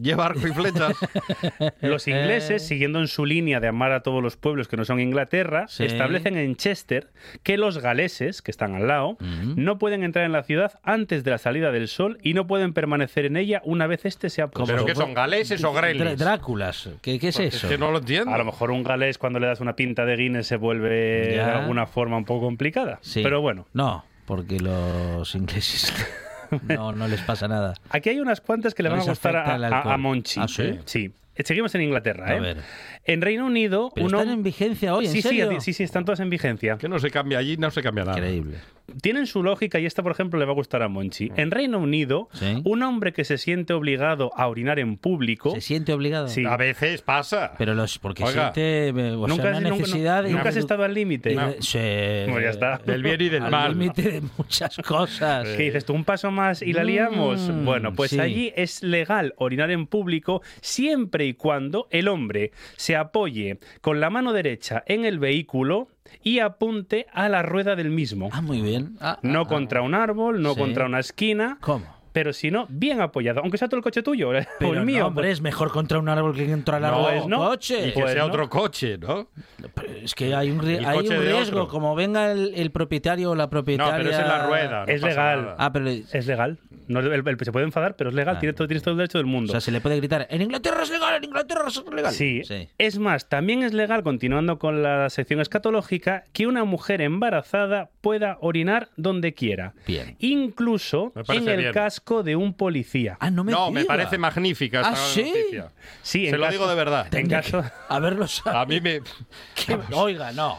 Speaker 3: ¿Lleva arco y flechas? <laughs>
Speaker 9: Los
Speaker 2: Eh.
Speaker 9: ingleses, siguiendo en su línea de amar a todos los pueblos que no son Inglaterra,
Speaker 2: Sí.
Speaker 9: establecen en Chester que los galeses, que están al lado, no pueden entrar en la ciudad antes de la salida del sol y no pueden permanecer en ella una vez este se ha puesto.
Speaker 3: ¿Pero qué son, galeses o grelis?
Speaker 2: Dráculas. ¿Qué, qué es
Speaker 3: Es
Speaker 2: eso?
Speaker 3: que no lo entiendo.
Speaker 9: A lo mejor un galés cuando le das una pinta de Guinness se vuelve
Speaker 2: Ya.
Speaker 9: de alguna forma un poco complicada.
Speaker 2: Sí.
Speaker 9: Pero bueno,
Speaker 2: No, porque los ingleses <laughs> no, no les pasa nada.
Speaker 9: aquí hay unas cuantas que le
Speaker 2: No
Speaker 9: van a gustar a, Monchi.
Speaker 2: ¿Ah, sí?
Speaker 9: Sí. Seguimos en Inglaterra,
Speaker 2: A
Speaker 9: ¿eh?
Speaker 2: ver.
Speaker 9: En Reino Unido,
Speaker 2: Pero
Speaker 9: uno...
Speaker 2: están en vigencia hoy, ¿en
Speaker 9: sí, sí, sí, sí, están todas en vigencia.
Speaker 3: Que no se cambia allí, no se cambia nada.
Speaker 2: Increíble.
Speaker 9: Tienen su lógica y esta, por ejemplo, le va a gustar a Monchi. En Reino Unido,
Speaker 2: Sí.
Speaker 9: un hombre que se siente obligado a orinar en público...
Speaker 2: ¿Se siente obligado?
Speaker 9: Sí.
Speaker 3: A veces pasa.
Speaker 2: Pero los, porque
Speaker 3: Oiga,
Speaker 2: siente o sea,
Speaker 9: nunca,
Speaker 2: una
Speaker 9: nunca-
Speaker 2: necesidad...
Speaker 9: nunca has estado al límite. Pues ya está.
Speaker 3: Del bien y del
Speaker 2: Al
Speaker 3: mal.
Speaker 2: límite de muchas cosas.
Speaker 9: ¿Qué dices tú? ¿Un paso más y la liamos?
Speaker 2: Mm,
Speaker 9: bueno, pues
Speaker 2: sí.
Speaker 9: allí es legal orinar en público siempre y cuando el hombre se apoye con la mano derecha en el vehículo y apunte a la rueda del mismo.
Speaker 2: Ah, muy bien. Ah,
Speaker 9: No
Speaker 2: ah, ah.
Speaker 9: contra un árbol, no
Speaker 2: Sí.
Speaker 9: contra una esquina,
Speaker 2: ¿Cómo?
Speaker 9: Pero si no, bien apoyado. Aunque sea todo el coche tuyo o <laughs> el
Speaker 2: Pero
Speaker 9: mío.
Speaker 2: no, hombre, es mejor contra un árbol que contra la
Speaker 3: No,
Speaker 2: rueda de un
Speaker 9: no.
Speaker 2: coche.
Speaker 3: Y que
Speaker 9: Pues
Speaker 3: sea
Speaker 9: no.
Speaker 3: otro coche, ¿no?
Speaker 2: Pero es que hay un,
Speaker 3: El
Speaker 2: hay un riesgo,
Speaker 3: otro.
Speaker 2: como venga el, el propietario o la
Speaker 3: No,
Speaker 2: propietaria...
Speaker 3: pero es en la rueda. no
Speaker 9: Es legal.
Speaker 3: nada.
Speaker 2: Ah, pero...
Speaker 9: Es legal. No, el- el- se puede enfadar, pero es legal.
Speaker 2: Ah.
Speaker 9: Tiene, todo, tienes todo el derecho del
Speaker 2: O
Speaker 9: mundo.
Speaker 2: sea, se le puede gritar, en Inglaterra es legal, en Inglaterra es legal.
Speaker 9: Sí. Es más, también es legal, continuando con la sección escatológica, que una mujer embarazada pueda orinar donde quiera.
Speaker 2: Bien.
Speaker 9: Incluso en el
Speaker 3: bien.
Speaker 9: casco de un policía.
Speaker 2: Ah, no me
Speaker 3: No, me
Speaker 2: diga.
Speaker 3: parece magnífica esta
Speaker 2: ¿Ah, sí?
Speaker 3: noticia.
Speaker 9: Sí,
Speaker 3: Se
Speaker 9: en
Speaker 3: lo
Speaker 9: caso-
Speaker 3: digo de verdad.
Speaker 9: En caso...
Speaker 2: que haberlo sabido.
Speaker 3: A mí me... <laughs>
Speaker 2: Que- Oiga, no.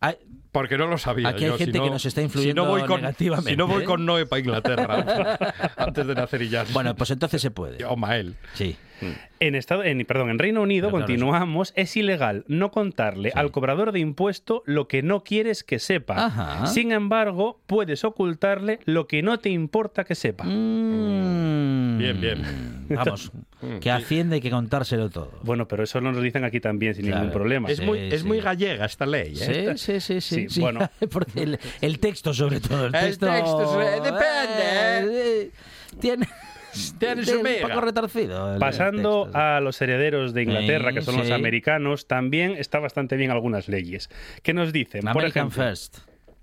Speaker 2: Ay,
Speaker 3: Porque no lo sabía
Speaker 2: Aquí hay
Speaker 3: yo,
Speaker 2: gente
Speaker 3: si no-
Speaker 2: que nos está influyendo
Speaker 3: si no voy con,
Speaker 2: negativamente,
Speaker 3: Si no voy
Speaker 2: ¿eh?
Speaker 3: con Noé para Inglaterra <laughs> antes de nacer y ya.
Speaker 2: bueno, pues entonces se puede.
Speaker 3: O Mael.
Speaker 2: Sí.
Speaker 9: En, estado, en, perdón, en Reino Unido, continuamos, es ilegal no contarle al cobrador de impuesto lo que no quieres que sepa.
Speaker 2: Ajá.
Speaker 9: Sin embargo, puedes ocultarle lo que no te importa que sepa.
Speaker 2: Mm.
Speaker 3: Bien, bien. <laughs>
Speaker 2: Vamos, que Hacienda hay que contárselo todo.
Speaker 9: Bueno, pero eso nos lo dicen aquí también sin
Speaker 2: Claro.
Speaker 9: ningún problema.
Speaker 3: Es,
Speaker 2: Sí,
Speaker 3: muy, es
Speaker 2: sí.
Speaker 3: muy gallega esta ley. ¿eh?
Speaker 2: Sí, sí, sí, sí.
Speaker 9: Sí,
Speaker 2: sí.
Speaker 9: bueno. <laughs>
Speaker 2: Porque el, el texto, sobre todo. El
Speaker 3: El
Speaker 2: texto,
Speaker 3: texto, eh, depende.
Speaker 2: eh, tiene. Retorcido.
Speaker 9: Pasando
Speaker 2: texto.
Speaker 9: a los herederos de Inglaterra,
Speaker 2: Sí,
Speaker 9: que son los americanos, también está bastante bien algunas leyes. ¿Qué nos dicen? Por
Speaker 2: American
Speaker 9: ejemplo,
Speaker 2: First.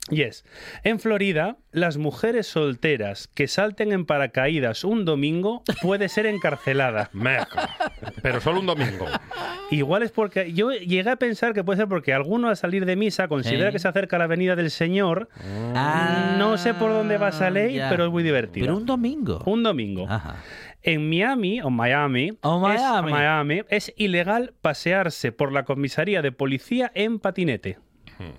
Speaker 9: Yes. En Florida, las mujeres solteras que salten en paracaídas un domingo puede ser encarcelada. <laughs>
Speaker 3: Meca. Pero solo un domingo.
Speaker 9: Igual es porque yo llegué a pensar que puede ser porque alguno al salir de misa considera que se acerca la venida del Señor.
Speaker 2: Ah,
Speaker 9: no sé por dónde va esa ley,
Speaker 2: ya.
Speaker 9: pero es muy divertida.
Speaker 2: Pero un domingo.
Speaker 9: Un domingo.
Speaker 2: Ajá.
Speaker 9: En Miami o Miami,
Speaker 2: O
Speaker 9: es-
Speaker 2: Miami.
Speaker 9: Miami, es ilegal pasearse por la comisaría de policía en patinete.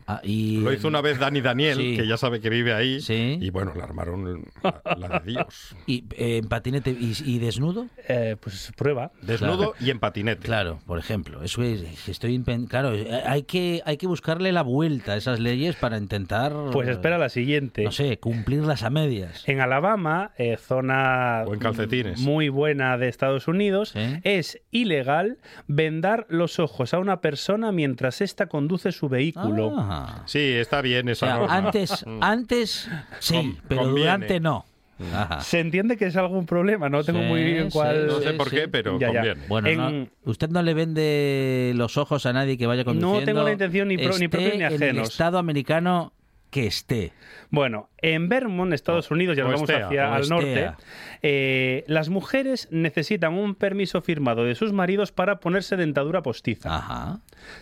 Speaker 2: Ah, y...
Speaker 3: Lo hizo una vez Dani Daniel,
Speaker 2: Sí.
Speaker 3: que ya sabe que vive ahí.
Speaker 2: Sí.
Speaker 3: Y bueno, le armaron la, la de Dios. <laughs>
Speaker 2: ¿Y eh, en patinete y, y desnudo?
Speaker 9: Eh, pues prueba.
Speaker 3: Desnudo y en patinete.
Speaker 2: Claro, por ejemplo. Eso es, estoy claro, eh, hay que, hay que buscarle la vuelta a esas leyes para intentar.
Speaker 9: Pues espera la siguiente.
Speaker 2: No sé, cumplirlas a medias.
Speaker 9: En Alabama, eh, zona
Speaker 3: O en calcetines.
Speaker 9: muy buena de Estados Unidos, es ilegal vendar los ojos a una persona mientras ésta conduce su vehículo.
Speaker 2: Ah.
Speaker 3: Sí, está bien
Speaker 2: O
Speaker 3: esa
Speaker 2: sea,
Speaker 3: norma.
Speaker 2: antes,
Speaker 3: Mm.
Speaker 2: antes sí,
Speaker 3: Con-
Speaker 2: pero
Speaker 3: conviene.
Speaker 2: durante no. Ajá.
Speaker 9: Se entiende que es algún problema, no tengo
Speaker 2: Sí,
Speaker 9: muy bien
Speaker 2: sí,
Speaker 9: cuál.
Speaker 3: No sé
Speaker 2: sí,
Speaker 3: por
Speaker 2: sí.
Speaker 3: qué, pero
Speaker 9: Ya, ya.
Speaker 3: conviene.
Speaker 2: Bueno,
Speaker 9: En-
Speaker 2: no- usted no le vende los ojos a nadie que vaya conduciendo.
Speaker 9: tengo la intención ni pro- ni propios ni
Speaker 2: En el
Speaker 9: ajenos.
Speaker 2: Estado americano que esté.
Speaker 9: Bueno, en Vermont, Estados Unidos, ya nos vamos
Speaker 3: estea,
Speaker 9: hacia al norte, eh, las mujeres necesitan un permiso firmado de sus maridos para ponerse dentadura postiza.
Speaker 2: Ajá.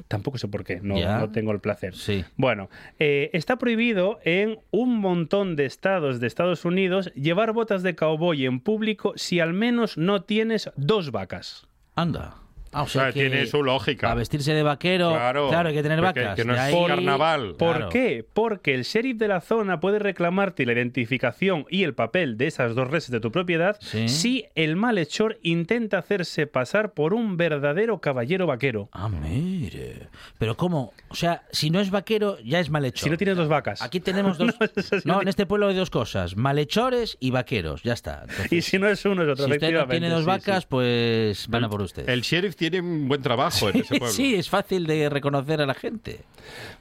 Speaker 9: Tampoco sé por qué, no tengo el placer.
Speaker 2: Sí.
Speaker 9: Bueno, eh, está prohibido en un montón de estados de Estados Unidos llevar botas de cowboy en público si al menos no tienes dos vacas.
Speaker 2: Anda. Ah, o sea
Speaker 3: Claro,
Speaker 2: que
Speaker 3: tiene su lógica.
Speaker 2: A vestirse de vaquero, claro,
Speaker 3: Claro,
Speaker 2: hay que tener
Speaker 3: porque-
Speaker 2: vacas.
Speaker 3: que no es
Speaker 2: ahí-
Speaker 3: carnaval.
Speaker 9: ¿Por
Speaker 2: Claro.
Speaker 9: qué? Porque el sheriff de la zona puede reclamarte la identificación y el papel de esas dos reses de tu propiedad
Speaker 2: Sí.
Speaker 9: si el malhechor intenta hacerse pasar por un verdadero caballero vaquero.
Speaker 2: Ah, mire. Pero ¿cómo? O sea, si no es vaquero, ya es malhechor.
Speaker 9: Si no tienes dos vacas.
Speaker 2: Aquí tenemos <laughs> dos... no,
Speaker 9: no
Speaker 2: en este pueblo hay dos cosas. Malhechores y vaqueros. Ya está. <laughs> Entonces,
Speaker 9: Y si no es uno, es otro,
Speaker 2: si usted no tiene dos
Speaker 9: sí,
Speaker 2: vacas,
Speaker 9: sí.
Speaker 2: pues van a por usted.
Speaker 3: El sheriff tiene un buen trabajo en ese pueblo.
Speaker 2: sí, es fácil de reconocer a la gente.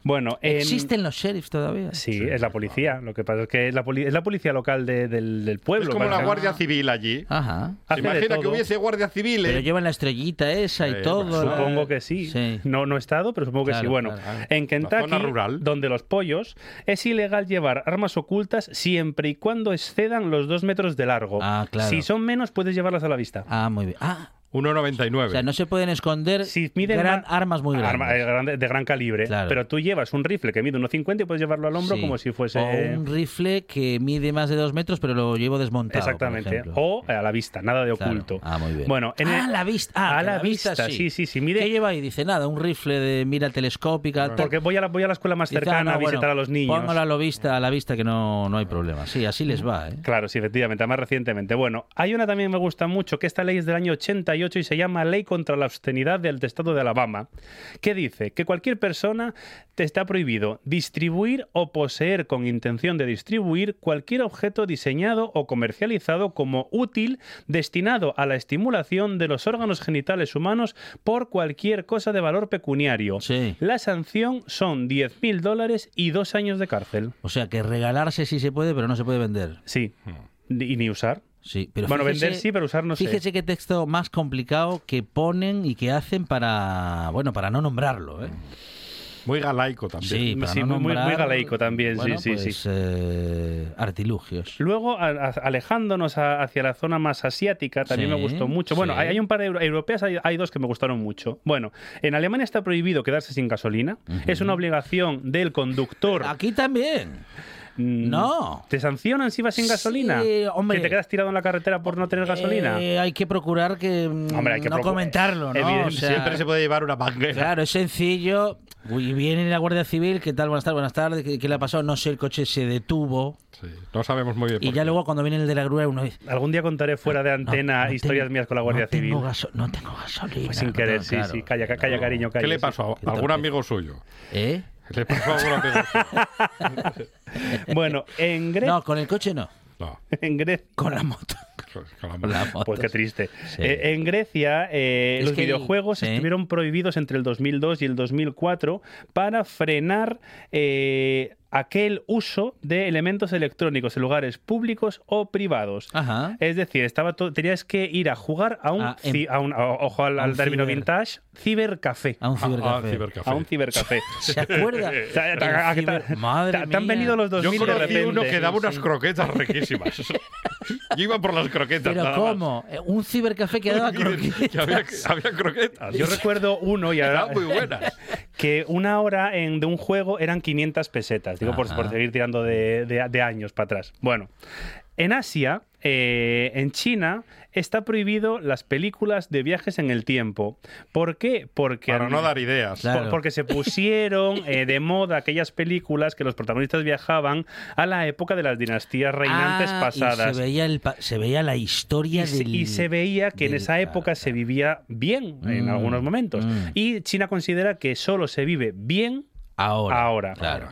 Speaker 9: Bueno, en-
Speaker 2: ¿Existen los sheriffs todavía?
Speaker 9: Sí, es la policía. Lo que pasa es que es la, poli- es la policía local de- del, del pueblo.
Speaker 3: Es como la Guardia Civil allí.
Speaker 2: Ajá.
Speaker 3: ¿Se
Speaker 9: Hace de
Speaker 3: imagina que hubiese Guardia Civil?
Speaker 2: Pero llevan la estrellita esa y
Speaker 3: Eh,
Speaker 2: todo. ¿no?
Speaker 9: Supongo que sí.
Speaker 2: Sí.
Speaker 9: No, no he estado, pero supongo que
Speaker 2: Claro,
Speaker 9: sí. Bueno,
Speaker 2: claro, claro.
Speaker 9: en Kentucky,
Speaker 3: zona rural.
Speaker 9: donde los pollos, es ilegal llevar armas ocultas siempre y cuando excedan los dos metros de largo.
Speaker 2: Ah, claro.
Speaker 9: Si son menos, puedes llevarlas a la vista.
Speaker 2: Ah, muy bien. Ah,
Speaker 3: 1,99.
Speaker 2: o sea, no se pueden esconder
Speaker 9: Si miden
Speaker 2: gran-
Speaker 9: ma-
Speaker 2: armas muy grandes.
Speaker 9: arma- eh, de gran calibre.
Speaker 2: Claro.
Speaker 9: Pero tú llevas un rifle que mide 1,50 y puedes llevarlo al hombro
Speaker 2: Sí.
Speaker 9: como si fuese...
Speaker 2: O un rifle que mide más de dos metros, pero lo llevo desmontado.
Speaker 9: Exactamente. O a la vista, nada de
Speaker 2: Claro.
Speaker 9: oculto.
Speaker 2: Ah, muy bien.
Speaker 9: Bueno, en
Speaker 2: ah,
Speaker 9: el-
Speaker 2: la vista. Ah,
Speaker 9: a la vista, sí, sí, sí. Mide...
Speaker 2: ¿Qué lleva ahí? Dice nada, un rifle de mira telescópica.
Speaker 9: Porque voy a, la, voy a la escuela más
Speaker 2: Dice,
Speaker 9: cercana
Speaker 2: ah, no,
Speaker 9: a visitar
Speaker 2: bueno,
Speaker 9: a los niños.
Speaker 2: Póngalo a la vista, a la vista que no, no hay problema. Sí, así les va, ¿eh?
Speaker 9: Claro, sí, efectivamente, más recientemente. Bueno, hay una también que me gusta mucho, que esta ley es del año 88 y se llama Ley contra la Obscenidad del Estado de Alabama, que dice que cualquier persona te está prohibido distribuir o poseer con intención de distribuir cualquier objeto diseñado o comercializado como útil destinado a la estimulación de los órganos genitales humanos por cualquier cosa de valor pecuniario.
Speaker 2: Sí.
Speaker 9: La sanción son 10.000 dólares y dos años de cárcel.
Speaker 2: O sea, que regalarse sí se puede, pero no se puede vender.
Speaker 9: Sí. Y ni usar.
Speaker 2: Sí, pero
Speaker 9: bueno,
Speaker 2: fíjese-
Speaker 9: vender sí, pero usar no sé.
Speaker 2: Fíjese qué texto más complicado que ponen y que hacen para, bueno, para no nombrarlo, ¿eh?
Speaker 3: Muy galaico también.
Speaker 2: Sí, para
Speaker 9: Sí,
Speaker 2: no
Speaker 9: muy- muy- muy
Speaker 2: nombrar,
Speaker 9: galaico también, sí,
Speaker 2: bueno,
Speaker 9: sí,
Speaker 2: pues,
Speaker 9: sí.
Speaker 2: eh, artilugios.
Speaker 9: Luego, a- a- alejándonos a- hacia la zona más asiática, también
Speaker 2: Sí,
Speaker 9: me gustó mucho. Bueno,
Speaker 2: sí.
Speaker 9: hay, hay un par de euro- europeas, hay, hay dos que me gustaron mucho. Bueno, en Alemania está prohibido quedarse sin gasolina. Es una obligación del conductor.
Speaker 2: Aquí también.
Speaker 9: Mm,
Speaker 2: No.
Speaker 9: ¿Te sancionan si vas sin gasolina?
Speaker 2: Sí, hombre.
Speaker 9: ¿Que te quedas tirado en la carretera por no tener gasolina?
Speaker 2: Eh, hay que procurar que mm,
Speaker 9: Hombre, hay que
Speaker 2: no
Speaker 9: procurar-
Speaker 2: comentarlo, ¿no?
Speaker 9: Evidente-
Speaker 2: O sea,
Speaker 3: Siempre se puede llevar una manguera.
Speaker 2: Claro, es sencillo. Uy, viene la Guardia Civil, ¿qué tal? Buenas tardes, buenas tardes. ¿Qué, qué le ha pasado? No sé, el coche se detuvo.
Speaker 3: Sí, no sabemos muy bien.
Speaker 2: Y
Speaker 3: por
Speaker 2: ya
Speaker 3: qué.
Speaker 2: luego cuando viene el de la grúa uno dice...
Speaker 9: Algún día contaré fuera de
Speaker 2: "No,
Speaker 9: antena
Speaker 2: no
Speaker 9: historias
Speaker 2: tengo-
Speaker 9: mías con la Guardia
Speaker 2: no
Speaker 9: Civil.
Speaker 2: Tengo gaso- no tengo gasolina.
Speaker 9: Pues sin querer, sí,
Speaker 2: claro,
Speaker 9: sí. Calla, ca- calla,
Speaker 2: no.
Speaker 9: cariño, calla.
Speaker 3: ¿Qué le pasó? ¿A algún amigo suyo?
Speaker 2: ¿Eh?
Speaker 3: ¿Le amigo suyo? <laughs>
Speaker 9: Bueno, en Grecia...
Speaker 2: No, con el coche no.
Speaker 3: No,
Speaker 9: En Grecia...
Speaker 2: Con la moto.
Speaker 3: con la
Speaker 2: moto.
Speaker 9: Pues qué triste.
Speaker 2: Sí.
Speaker 9: Eh, en Grecia, eh, los
Speaker 2: el-
Speaker 9: videojuegos
Speaker 2: sí.
Speaker 9: estuvieron prohibidos entre el 2002 y el 2004 para frenar eh, aquel uso de elementos electrónicos en lugares públicos o privados.
Speaker 2: Ajá.
Speaker 9: Es decir, estaba to- tenías que ir a jugar a un,
Speaker 2: Ah,
Speaker 9: ci- a un- a- ojo al,
Speaker 2: a
Speaker 9: al
Speaker 2: un
Speaker 9: término
Speaker 2: ciber-
Speaker 9: vintage, cibercafé.
Speaker 2: A un
Speaker 3: Ah, ah,
Speaker 2: cibercafé.
Speaker 3: cibercafé.
Speaker 9: A un cibercafé. <laughs>
Speaker 2: ¿Se acuerda? <laughs> Ciber- Madre
Speaker 9: ta- te han
Speaker 2: mía.
Speaker 9: venido los
Speaker 3: Yo
Speaker 9: 2000 de
Speaker 3: conocí
Speaker 9: repente.
Speaker 3: uno que daba
Speaker 2: Sí,
Speaker 3: unas
Speaker 2: sí.
Speaker 3: croquetas riquísimas. <laughs> Yo iba por las croquetas.
Speaker 2: Pero
Speaker 3: nada más.
Speaker 2: ¿cómo? Eh, Un cibercafé que daba
Speaker 3: Que
Speaker 2: croquetas.
Speaker 3: había, había croquetas.
Speaker 9: Yo recuerdo uno y ahora,
Speaker 3: Estaban muy buenas.
Speaker 9: que una hora en, de un juego eran 500 pesetas. Digo, por, seguir tirando de, de- de años para atrás. Bueno, en Asia, eh, en China, está prohibido las películas de viajes en el tiempo. ¿Por qué? Porque
Speaker 3: Para no dar ideas.
Speaker 2: Claro.
Speaker 9: por- Porque se pusieron eh, de moda aquellas películas que los protagonistas viajaban a la época de las dinastías reinantes
Speaker 2: Ah, y
Speaker 9: pasadas.
Speaker 2: se veía, el pa- se veía la historia
Speaker 9: Y se,
Speaker 2: del...
Speaker 9: y se veía que en esa época se vivía bien en
Speaker 2: Mm,
Speaker 9: algunos momentos.
Speaker 2: mm.
Speaker 9: Y China considera que solo se vive bien
Speaker 2: Ahora.
Speaker 9: ahora.
Speaker 2: Claro.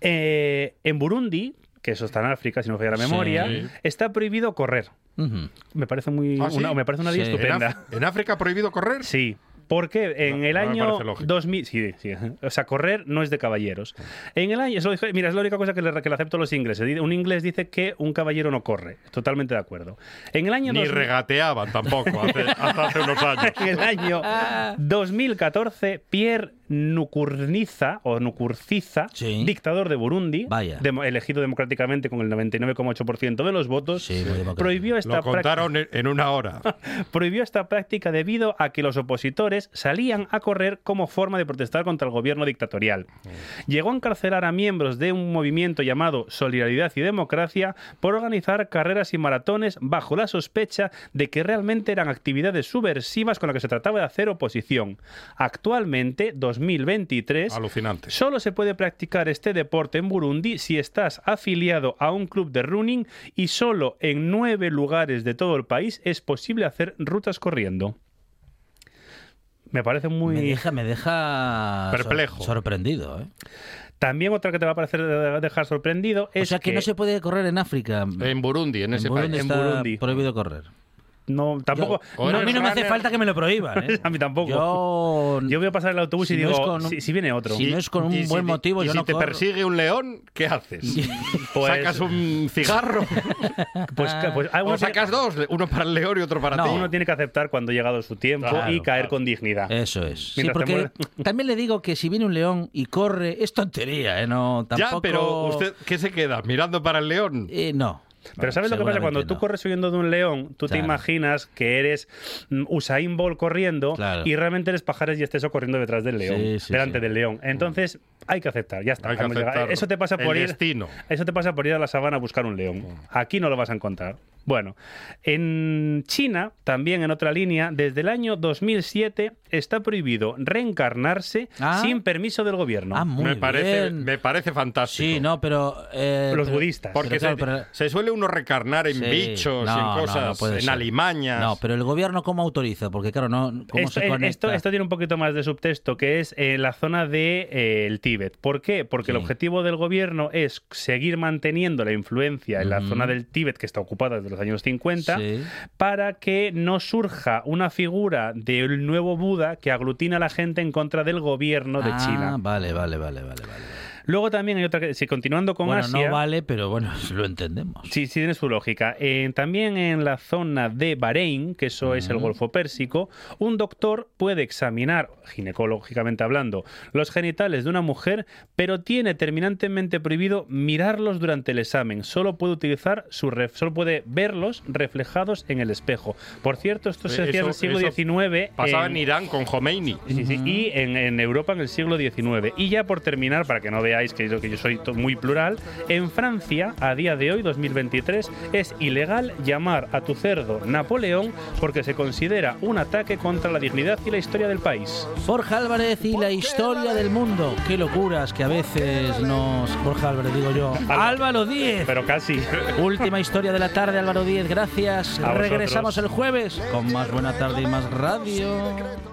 Speaker 9: Eh, en Burundi, que eso está en África, si no me falla la
Speaker 2: Sí.
Speaker 9: memoria, está prohibido correr.
Speaker 2: Ujú.
Speaker 9: Me parece muy
Speaker 3: ¿Ah, sí?
Speaker 9: una, me parece una
Speaker 2: Sí.
Speaker 3: ¿En,
Speaker 9: estupenda.
Speaker 3: En África prohibido correr?
Speaker 9: Sí. Porque en
Speaker 3: No,
Speaker 9: el
Speaker 3: no
Speaker 9: año
Speaker 3: lógico.
Speaker 9: 2000, sí, sí, o sea, correr no es de caballeros. En el año, eso, mira, es la única cosa que le, que le acepto a los ingleses. Un inglés dice que un caballero no corre. Totalmente de acuerdo. En el año
Speaker 3: Ni
Speaker 9: 2000
Speaker 3: regateaban tampoco hace, hasta hace unos años. <laughs>
Speaker 9: en el año 2014, Pierre Nukurniza, o Nukurciza,
Speaker 2: Sí.
Speaker 9: dictador de Burundi, elegido democráticamente con el 99,8% de los votos,
Speaker 2: Sí,
Speaker 9: prohibió esta
Speaker 3: Lo contaron en en una hora. <laughs>
Speaker 9: prohibió esta práctica debido a que los opositores salían a correr como forma de protestar contra el gobierno dictatorial. Llegó a encarcelar a miembros de un movimiento llamado Solidaridad y Democracia por organizar carreras y maratones bajo la sospecha de que realmente eran actividades subversivas con las que se trataba de hacer oposición. Actualmente, 2023,
Speaker 3: Alucinante.
Speaker 9: solo se puede practicar este deporte en Burundi si estás afiliado a un club de running y solo en nueve lugares de todo el país es posible hacer rutas corriendo. Me parece muy...
Speaker 2: Me deja, me deja sor-
Speaker 3: Perplejo.
Speaker 2: sorprendido. ¿eh?
Speaker 9: También otra que te va a parecer dejar sorprendido
Speaker 2: O
Speaker 9: es
Speaker 2: sea que, no se puede correr en África.
Speaker 3: En Burundi, en
Speaker 2: En
Speaker 3: ese
Speaker 2: Burundi
Speaker 3: país.
Speaker 9: en
Speaker 2: está
Speaker 9: Burundi.
Speaker 2: prohibido correr.
Speaker 9: No, tampoco...
Speaker 2: No, a mí no me hace falta que me lo prohíban. ¿eh? <laughs>
Speaker 9: A mí tampoco.
Speaker 2: Yo,
Speaker 9: Yo voy a pasar el autobús
Speaker 2: Si
Speaker 9: y digo,
Speaker 2: un-
Speaker 9: si, si viene otro.
Speaker 2: si no es con un
Speaker 3: Y
Speaker 2: buen motivo,
Speaker 3: y
Speaker 2: yo
Speaker 3: si
Speaker 2: no
Speaker 3: te
Speaker 2: corro.
Speaker 3: persigue un león, ¿qué haces? <laughs>
Speaker 9: Pues-
Speaker 3: ¿Sacas un cigarro? <laughs>
Speaker 9: Pues, pues hay
Speaker 3: ¿O sacas dos? Uno para el león y otro para
Speaker 2: No.
Speaker 3: ti?
Speaker 9: uno tiene que aceptar cuando ha llegado su tiempo
Speaker 2: Claro,
Speaker 9: y caer
Speaker 2: claro.
Speaker 9: con dignidad.
Speaker 2: Eso es. Sí, porque también le digo que si viene un león y corre, es tontería, ¿eh? No, tampoco...
Speaker 3: Ya, pero ¿usted qué se queda? ¿Mirando para el león?
Speaker 2: Eh, no.
Speaker 9: Pero ¿sabes lo que pasa? Cuando tú
Speaker 2: no.
Speaker 9: corres huyendo de un león, tú te imaginas que eres mm, Usain Bolt corriendo
Speaker 2: Claro.
Speaker 9: y realmente eres Pajares y Esteso corriendo detrás del león,
Speaker 2: Sí, sí,
Speaker 9: delante
Speaker 2: sí.
Speaker 9: del león. Entonces hay que aceptar, ya está.
Speaker 3: Hay que.
Speaker 9: Eso te pasa por
Speaker 3: El
Speaker 9: ir
Speaker 3: destino.
Speaker 9: Eso te pasa por ir a la sabana a buscar un león. Aquí no lo vas a encontrar. Bueno, en China, también en otra línea, desde el año 2007 está prohibido reencarnarse
Speaker 2: Ah.
Speaker 9: sin permiso del gobierno.
Speaker 2: Ah, muy
Speaker 3: me, parece,
Speaker 2: bien.
Speaker 3: me parece fantástico.
Speaker 2: Sí, no, pero... eh,
Speaker 9: Los
Speaker 2: pero-
Speaker 9: budistas.
Speaker 3: Porque
Speaker 2: Pero
Speaker 3: se,
Speaker 2: claro, pero-
Speaker 3: se suele uno recarnar en
Speaker 2: Sí.
Speaker 3: bichos,
Speaker 2: No,
Speaker 3: en cosas,
Speaker 2: no puede
Speaker 3: en
Speaker 2: ser.
Speaker 3: alimañas.
Speaker 2: No, pero el gobierno cómo autoriza, porque claro, no cómo
Speaker 9: Esto,
Speaker 2: se
Speaker 9: eh,
Speaker 2: conecta.
Speaker 9: esto, esto tiene un poquito más de subtexto, que es eh, la zona del de, eh, el Tíbet. ¿Por qué? Porque el objetivo del gobierno es seguir manteniendo la influencia en la zona del Tíbet, que está ocupada desde los años 50,
Speaker 2: Sí.
Speaker 9: para que no surja una figura del nuevo Buda que aglutina a la gente en contra del gobierno de
Speaker 2: Ah,
Speaker 9: China.
Speaker 2: Vale, vale, vale, vale, vale.
Speaker 9: Luego también hay otra que, si continuando con
Speaker 2: bueno,
Speaker 9: Asia...
Speaker 2: no vale, pero bueno, <laughs> lo entendemos.
Speaker 9: Sí, sí tiene su lógica. Eh, también en la zona de Bahrein, que eso es el. Golfo Pérsico, un doctor puede examinar, ginecológicamente hablando, los genitales de una mujer, pero tiene terminantemente prohibido mirarlos durante el examen. Solo puede utilizar su ref- solo puede verlos reflejados en el espejo. Por cierto, esto se hacía en el siglo XIX.
Speaker 3: Pasaba
Speaker 9: en-
Speaker 3: en Irán con Khomeini.
Speaker 9: Sí, sí, y en, en Europa en el siglo XIX. Y ya por terminar, para que no veáis que yo, que yo soy muy plural, en Francia, a día de hoy, 2023, es ilegal llamar a tu cerdo Napoleón porque se considera un ataque contra la dignidad y la historia del país.
Speaker 2: Borja Álvarez y la historia del mundo. Qué locuras que a veces nos. Borja Álvarez, digo yo. Álvaro Díez.
Speaker 9: Pero casi. <laughs>
Speaker 2: Última historia de la tarde, Álvaro Díez. Gracias. Regresamos el jueves con más buena tarde y más radio.